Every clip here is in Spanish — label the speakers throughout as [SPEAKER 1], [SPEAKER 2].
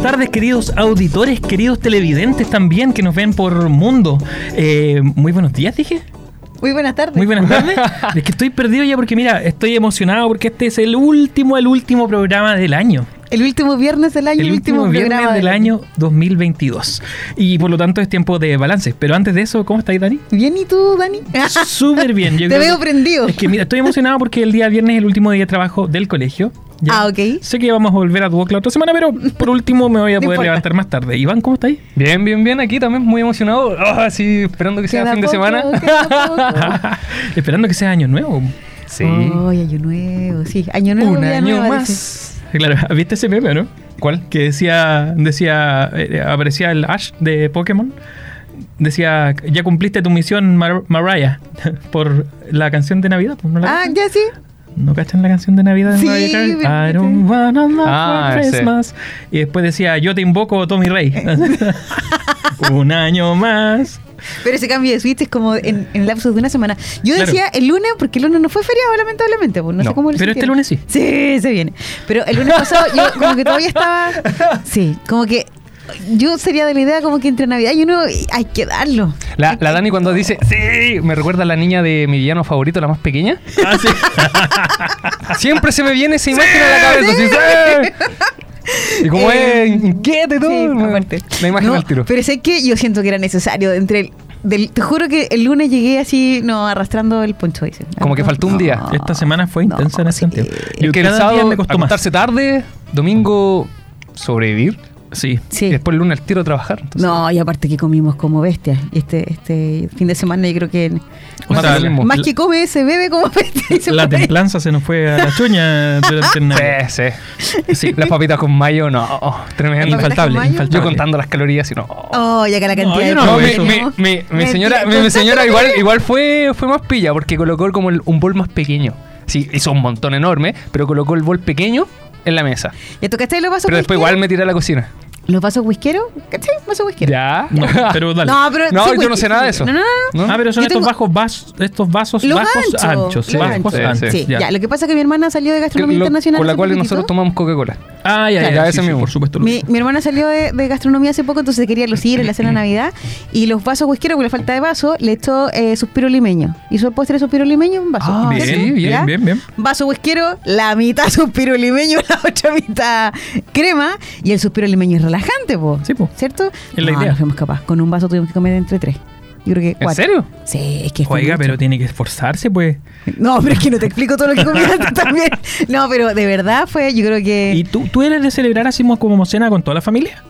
[SPEAKER 1] buenas tardes, queridos auditores, queridos televidentes también que nos ven por mundo. Eh, muy buenos días, dije.
[SPEAKER 2] Muy buenas tardes.
[SPEAKER 1] Muy buenas tardes. es que estoy perdido ya porque, mira, estoy emocionado porque este es el último, el último programa del año.
[SPEAKER 2] El último viernes del año,
[SPEAKER 1] El, último, viernes del año 2022. Y por lo tanto es tiempo de balance. Pero antes de eso, ¿cómo estáis, Dani?
[SPEAKER 2] Bien, ¿y tú, Dani?
[SPEAKER 1] Súper bien. Yo
[SPEAKER 2] Te
[SPEAKER 1] creo
[SPEAKER 2] veo
[SPEAKER 1] que-
[SPEAKER 2] prendido.
[SPEAKER 1] Es que mira, estoy emocionado porque el día viernes es el último día de trabajo del colegio. Ya.
[SPEAKER 2] Ah, ok.
[SPEAKER 1] Sé que vamos a volver a tu la otra semana, pero por último me voy a poder
[SPEAKER 2] importa.
[SPEAKER 1] levantar más tarde. Iván, ¿cómo estáis?
[SPEAKER 3] Bien, bien, bien. Aquí también muy emocionado. Ah, sí, esperando que sea
[SPEAKER 2] Queda
[SPEAKER 3] fin de semana.
[SPEAKER 2] queda poco.
[SPEAKER 1] Esperando que sea año nuevo.
[SPEAKER 3] Sí.
[SPEAKER 2] Ay, año nuevo, sí. Año nuevo.
[SPEAKER 3] Un año
[SPEAKER 2] nueva,
[SPEAKER 3] más.
[SPEAKER 2] dice.
[SPEAKER 1] Claro, ¿viste ese meme, no?
[SPEAKER 3] ¿Cuál?
[SPEAKER 1] Que decía, decía, eh, aparecía el Ash de Pokémon. Decía, ya cumpliste tu misión, Mar- Mariah, por la canción de Navidad. pues, ¿No, la
[SPEAKER 2] Ah, ya sí.
[SPEAKER 1] ¿No cachan la canción de Navidad de
[SPEAKER 2] Sí,
[SPEAKER 1] Mariah Carey? I don't wanna love
[SPEAKER 3] Ah,
[SPEAKER 1] for
[SPEAKER 3] sí.
[SPEAKER 1] Christmas. Y después decía, yo te invoco, Tommy Rey. Un año más.
[SPEAKER 2] Pero ese cambio de switch es como en, en lapsos de una semana. Yo
[SPEAKER 1] Claro.
[SPEAKER 2] decía el lunes, porque el lunes no fue feriado, lamentablemente. Pues no, sé
[SPEAKER 3] No,
[SPEAKER 2] cómo lo
[SPEAKER 1] pero este lunes sí.
[SPEAKER 2] Sí, se viene. Pero el lunes pasado yo como que todavía estaba... Sí, como que yo sería de la idea como que entre Navidad y uno hay que darlo.
[SPEAKER 3] La, la Dani cuando dice, sí, me recuerda a la niña de mi villano favorito, la más pequeña.
[SPEAKER 1] Ah, sí.
[SPEAKER 3] Siempre se me viene esa imagen a la cabeza. así, ¡sí! Y como
[SPEAKER 2] Eh,
[SPEAKER 3] es inquieta y todo.
[SPEAKER 2] Sí,
[SPEAKER 3] me-
[SPEAKER 2] aparte.
[SPEAKER 3] Imagen
[SPEAKER 2] No,
[SPEAKER 3] al tiro.
[SPEAKER 2] Pero sé que yo siento que era necesario entre el, del- te juro que el lunes llegué así, no, arrastrando el poncho ese.
[SPEAKER 3] Como que faltó un día.
[SPEAKER 1] Esta semana fue intensa en ese
[SPEAKER 2] sí.
[SPEAKER 1] sentido.
[SPEAKER 3] Que el sábado
[SPEAKER 1] me costó más.
[SPEAKER 3] acostarse tarde, domingo sobrevivir.
[SPEAKER 1] Sí.
[SPEAKER 2] Sí.
[SPEAKER 3] Y después el lunes al tiro a trabajar. entonces-
[SPEAKER 2] No, y aparte que comimos como bestias. Y este, este fin de semana yo creo que
[SPEAKER 1] O
[SPEAKER 3] Más
[SPEAKER 1] sea,
[SPEAKER 2] más
[SPEAKER 1] la-
[SPEAKER 2] que come se bebe como bestia. y se
[SPEAKER 1] La templanza se nos fue a la chuña durante el.
[SPEAKER 3] Sí, sí. sí. Las papitas con mayo, no. tremendo.
[SPEAKER 2] ¿Las papitas
[SPEAKER 1] Infaltable.
[SPEAKER 3] Yo contando las calorías y no.
[SPEAKER 2] Oh, ya que la cantidad
[SPEAKER 1] No,
[SPEAKER 2] de
[SPEAKER 1] no
[SPEAKER 3] mi,
[SPEAKER 1] eso.
[SPEAKER 3] mi, mi, mi
[SPEAKER 2] Mentira,
[SPEAKER 3] señora, mi, mi señora igual, igual fue, fue más pilla porque colocó como el- un bol más pequeño. Sí, hizo un montón enorme, pero colocó el bol pequeño en la mesa.
[SPEAKER 2] ¿Ya tocaste los vasos
[SPEAKER 3] Pero después igual me tiré a la cocina.
[SPEAKER 2] ¿Los vasos whiskeros? ¿Cachai? ¿Vasos whiskeros?
[SPEAKER 3] Ya.
[SPEAKER 1] No, pero dale.
[SPEAKER 2] No, pero
[SPEAKER 3] No,
[SPEAKER 2] sí,
[SPEAKER 3] yo no sé nada de
[SPEAKER 2] sí.
[SPEAKER 3] eso.
[SPEAKER 2] No, no, no.
[SPEAKER 3] ¿No?
[SPEAKER 1] Ah, pero son
[SPEAKER 2] Yo
[SPEAKER 1] estos
[SPEAKER 2] tengo-
[SPEAKER 1] bajos vasos, estos vasos
[SPEAKER 2] Los
[SPEAKER 1] bajos
[SPEAKER 2] anchos,
[SPEAKER 1] anchos,
[SPEAKER 2] los
[SPEAKER 1] bajos
[SPEAKER 3] anchos.
[SPEAKER 1] anchos.
[SPEAKER 2] Sí,
[SPEAKER 1] ya.
[SPEAKER 2] ya. Lo que pasa es que mi hermana salió de gastronomía
[SPEAKER 3] lo-
[SPEAKER 2] internacional.
[SPEAKER 3] con la cual nosotros tomamos Coca-Cola.
[SPEAKER 1] Ah, ya, ya,
[SPEAKER 3] Ya,
[SPEAKER 1] sí,
[SPEAKER 3] ese
[SPEAKER 1] sí,
[SPEAKER 3] mismo.
[SPEAKER 1] por supuesto.
[SPEAKER 2] Mi, mi hermana salió de, de gastronomía hace poco, entonces quería lucir en la cena de Navidad. Y los vasos whiskeros, con la falta de vaso, le echó eh, suspiro limeño. Hizo el postre de suspiro limeño en vaso.
[SPEAKER 3] Ah,
[SPEAKER 1] bien,
[SPEAKER 3] sí,
[SPEAKER 1] bien, bien, bien.
[SPEAKER 2] Vaso whiskero, la mitad suspiro limeño, la otra mitad crema. Y el suspiro limeño es relajante, po.
[SPEAKER 1] Sí, po.
[SPEAKER 2] ¿Cierto?
[SPEAKER 1] Es la
[SPEAKER 2] no,
[SPEAKER 1] idea.
[SPEAKER 2] no fuimos capaz. Con un vaso tuvimos que comer entre tres. Yo creo que
[SPEAKER 3] ¿En
[SPEAKER 2] cuatro.
[SPEAKER 3] serio?
[SPEAKER 2] Sí, es que
[SPEAKER 1] Oiga, pero tiene que esforzarse, pues.
[SPEAKER 2] No, pero es que no te explico todo lo que comiste también. No, pero de verdad fue, yo creo que...
[SPEAKER 1] ¿Y tú, tú eres de celebrar así como- como cena con toda la familia?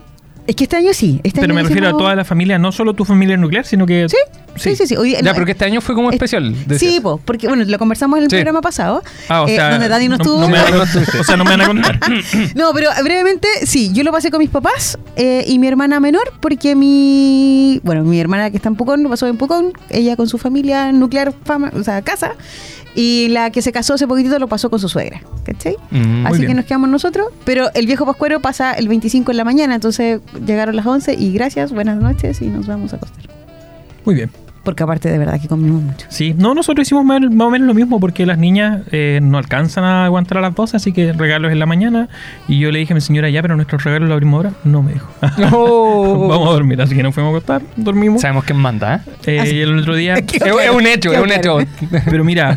[SPEAKER 2] Es que este año sí. Este
[SPEAKER 1] Pero
[SPEAKER 2] año
[SPEAKER 1] me refiero a toda la familia, no solo tu familia nuclear, sino que...
[SPEAKER 2] Sí, sí, sí. sí. Hoy-
[SPEAKER 3] Ya,
[SPEAKER 2] no,
[SPEAKER 3] pero que este año fue como
[SPEAKER 2] es-
[SPEAKER 3] especial.
[SPEAKER 2] Sí, po, porque bueno, lo conversamos en el
[SPEAKER 3] Sí.
[SPEAKER 2] programa pasado.
[SPEAKER 1] Ah, o
[SPEAKER 2] eh,
[SPEAKER 1] sea,
[SPEAKER 2] donde Dani no,
[SPEAKER 1] no,
[SPEAKER 2] estuvo.
[SPEAKER 1] no me van a, o sea, no me van a contar.
[SPEAKER 2] No, pero brevemente, sí, yo lo pasé con mis papás eh, y mi hermana menor, porque mi, bueno, mi hermana que está en Pucón, lo pasó en Pucón, ella con su familia nuclear, fama, o sea, casa, y la que se casó hace poquitito lo pasó con su suegra, ¿cachai?
[SPEAKER 3] Mm,
[SPEAKER 2] Así que nos quedamos nosotros, pero el viejo pascuero pasa el 25 en la mañana, entonces llegaron las 11 y gracias, buenas noches y nos vamos a acostar.
[SPEAKER 1] Muy bien.
[SPEAKER 2] Porque aparte de verdad que comimos mucho.
[SPEAKER 1] Sí, no, nosotros hicimos más, más o menos lo mismo porque las niñas eh, no alcanzan a aguantar a las 12, así que regalos en la mañana. Y yo le dije a mi señora, ya, pero nuestros regalos lo abrimos ahora. No me dijo.
[SPEAKER 3] Oh.
[SPEAKER 1] Vamos a dormir, así que nos fuimos a acostar, dormimos.
[SPEAKER 3] Sabemos quién manda, ¿eh?
[SPEAKER 1] Eh, y el otro día...
[SPEAKER 3] Es, un hecho, es un hecho.
[SPEAKER 1] Pero mira,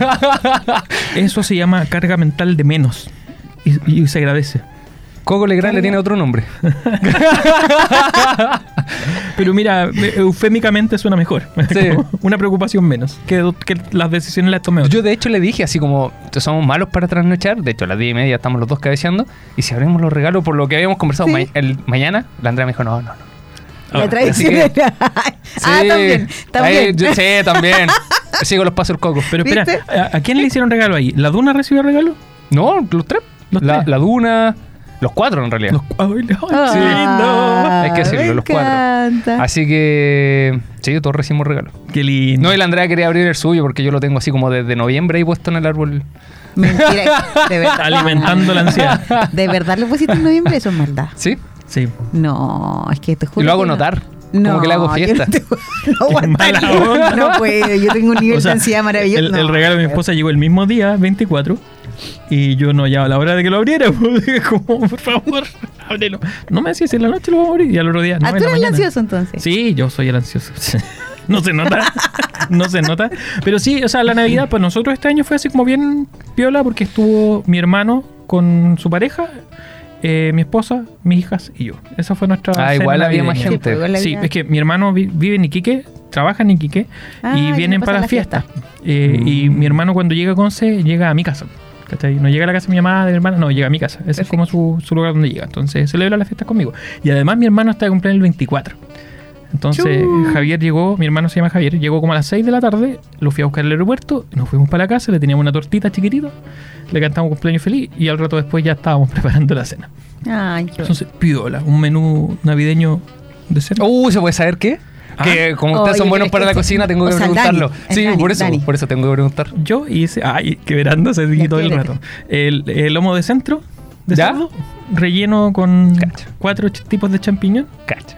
[SPEAKER 1] eso se llama carga mental de menos. Y, y se agradece.
[SPEAKER 3] Coco Legrand le tiene otro nombre.
[SPEAKER 1] Pero mira, eh, eufémicamente suena mejor.
[SPEAKER 3] Sí.
[SPEAKER 1] Una preocupación menos. Que, que las decisiones las tome otro.
[SPEAKER 3] Yo de hecho le dije así como, somos malos para trasnochar, de hecho a las 10 y media estamos los dos cabeceando, y si abrimos los regalos por lo que habíamos conversado
[SPEAKER 2] Sí.
[SPEAKER 3] ma- el, mañana, la Andrea me dijo, no, no, no.
[SPEAKER 2] La
[SPEAKER 1] Ah,
[SPEAKER 2] tradición
[SPEAKER 3] así que-
[SPEAKER 2] era- ah,
[SPEAKER 3] Sí.
[SPEAKER 2] también, también.
[SPEAKER 3] Ahí, yo- sí, también. Sigo los pasos del coco.
[SPEAKER 1] Pero espera. ¿a, a quién le hicieron regalo ahí? ¿La Duna recibió regalo?
[SPEAKER 3] No, los tres.
[SPEAKER 1] Los
[SPEAKER 3] la,
[SPEAKER 1] tres.
[SPEAKER 3] la duna, los cuatro en realidad.
[SPEAKER 1] Los, ay, ay,
[SPEAKER 2] Ah,
[SPEAKER 1] qué lindo.
[SPEAKER 3] Hay que decirlo,
[SPEAKER 2] me
[SPEAKER 3] los cuatro.
[SPEAKER 2] encanta.
[SPEAKER 3] Así que, sí, todos recibimos regalo.
[SPEAKER 1] Qué lindo.
[SPEAKER 3] No, y la Andrea quería abrir el suyo porque yo lo tengo así como desde noviembre ahí puesto en el árbol.
[SPEAKER 2] Mentira, de verdad.
[SPEAKER 1] Alimentando la ansiedad.
[SPEAKER 2] ¿De verdad lo pusiste en noviembre? Eso es maldad.
[SPEAKER 3] ¿Sí?
[SPEAKER 1] Sí.
[SPEAKER 2] No, es que te juro.
[SPEAKER 3] Y lo hago
[SPEAKER 2] no.
[SPEAKER 3] notar.
[SPEAKER 2] No,
[SPEAKER 3] como que le hago fiesta.
[SPEAKER 2] No, te- no
[SPEAKER 1] mala.
[SPEAKER 2] No puedo, yo tengo un nivel
[SPEAKER 1] O sea,
[SPEAKER 2] de ansiedad maravilloso.
[SPEAKER 1] El,
[SPEAKER 2] No,
[SPEAKER 1] el regalo de mi esposa llegó el mismo día, 24. Y yo no hallaba la hora de que lo abriera. Como, por favor, ábrelo. No me decía si en la noche lo vamos a abrir. Y al otro día, no,
[SPEAKER 2] ah, tú eres el ansioso entonces.
[SPEAKER 1] Sí, yo soy el ansioso. No se nota. No se nota. Pero sí, o sea, la Navidad, pues nosotros este año fue así como bien piola porque estuvo mi hermano con su pareja, eh, mi esposa, mis hijas y yo. Esa fue nuestra.
[SPEAKER 3] Ah, igual había más gente.
[SPEAKER 2] pues, igual
[SPEAKER 1] Sí,
[SPEAKER 2] había-
[SPEAKER 1] es que mi hermano vi- vive en Iquique, trabaja en Iquique
[SPEAKER 2] Ah,
[SPEAKER 1] y
[SPEAKER 2] y
[SPEAKER 1] vienen para
[SPEAKER 2] la
[SPEAKER 1] las fiestas.
[SPEAKER 2] fiesta.
[SPEAKER 1] Eh, Y
[SPEAKER 3] Mm.
[SPEAKER 1] mi hermano cuando llega a Conce llega a mi casa. ¿cachai? No llega a la casa de mi mamá, de mi hermana, no, llega a mi casa. Ese es como su, su lugar donde llega. Entonces celebra las fiestas conmigo. Y además mi hermano está de cumpleaños el 24. Entonces
[SPEAKER 2] Chu.
[SPEAKER 1] Javier llegó, mi hermano se llama Javier, llegó como a las 6 de la tarde, lo fui a buscar al aeropuerto, nos fuimos para la casa, le teníamos una tortita chiquitita, le cantamos cumpleaños feliz y al rato después ya estábamos preparando la cena.
[SPEAKER 2] Ay, qué
[SPEAKER 1] Entonces, piola, un menú navideño de cena.
[SPEAKER 3] Uh, ¿se puede saber qué?
[SPEAKER 1] Ah.
[SPEAKER 3] Que como ustedes son buenos para la cocina, tengo
[SPEAKER 2] o
[SPEAKER 3] que
[SPEAKER 2] sea,
[SPEAKER 3] preguntarlo.
[SPEAKER 2] Dani,
[SPEAKER 3] sí,
[SPEAKER 2] Dani,
[SPEAKER 3] por eso,
[SPEAKER 2] Dani.
[SPEAKER 3] por eso tengo que preguntar.
[SPEAKER 1] Yo hice, ay, que verando se todo el rato. El, el lomo de centro de
[SPEAKER 3] ¿Ya?
[SPEAKER 1] cerdo, relleno con cuatro ch- tipos de champiñón,
[SPEAKER 3] Cacha.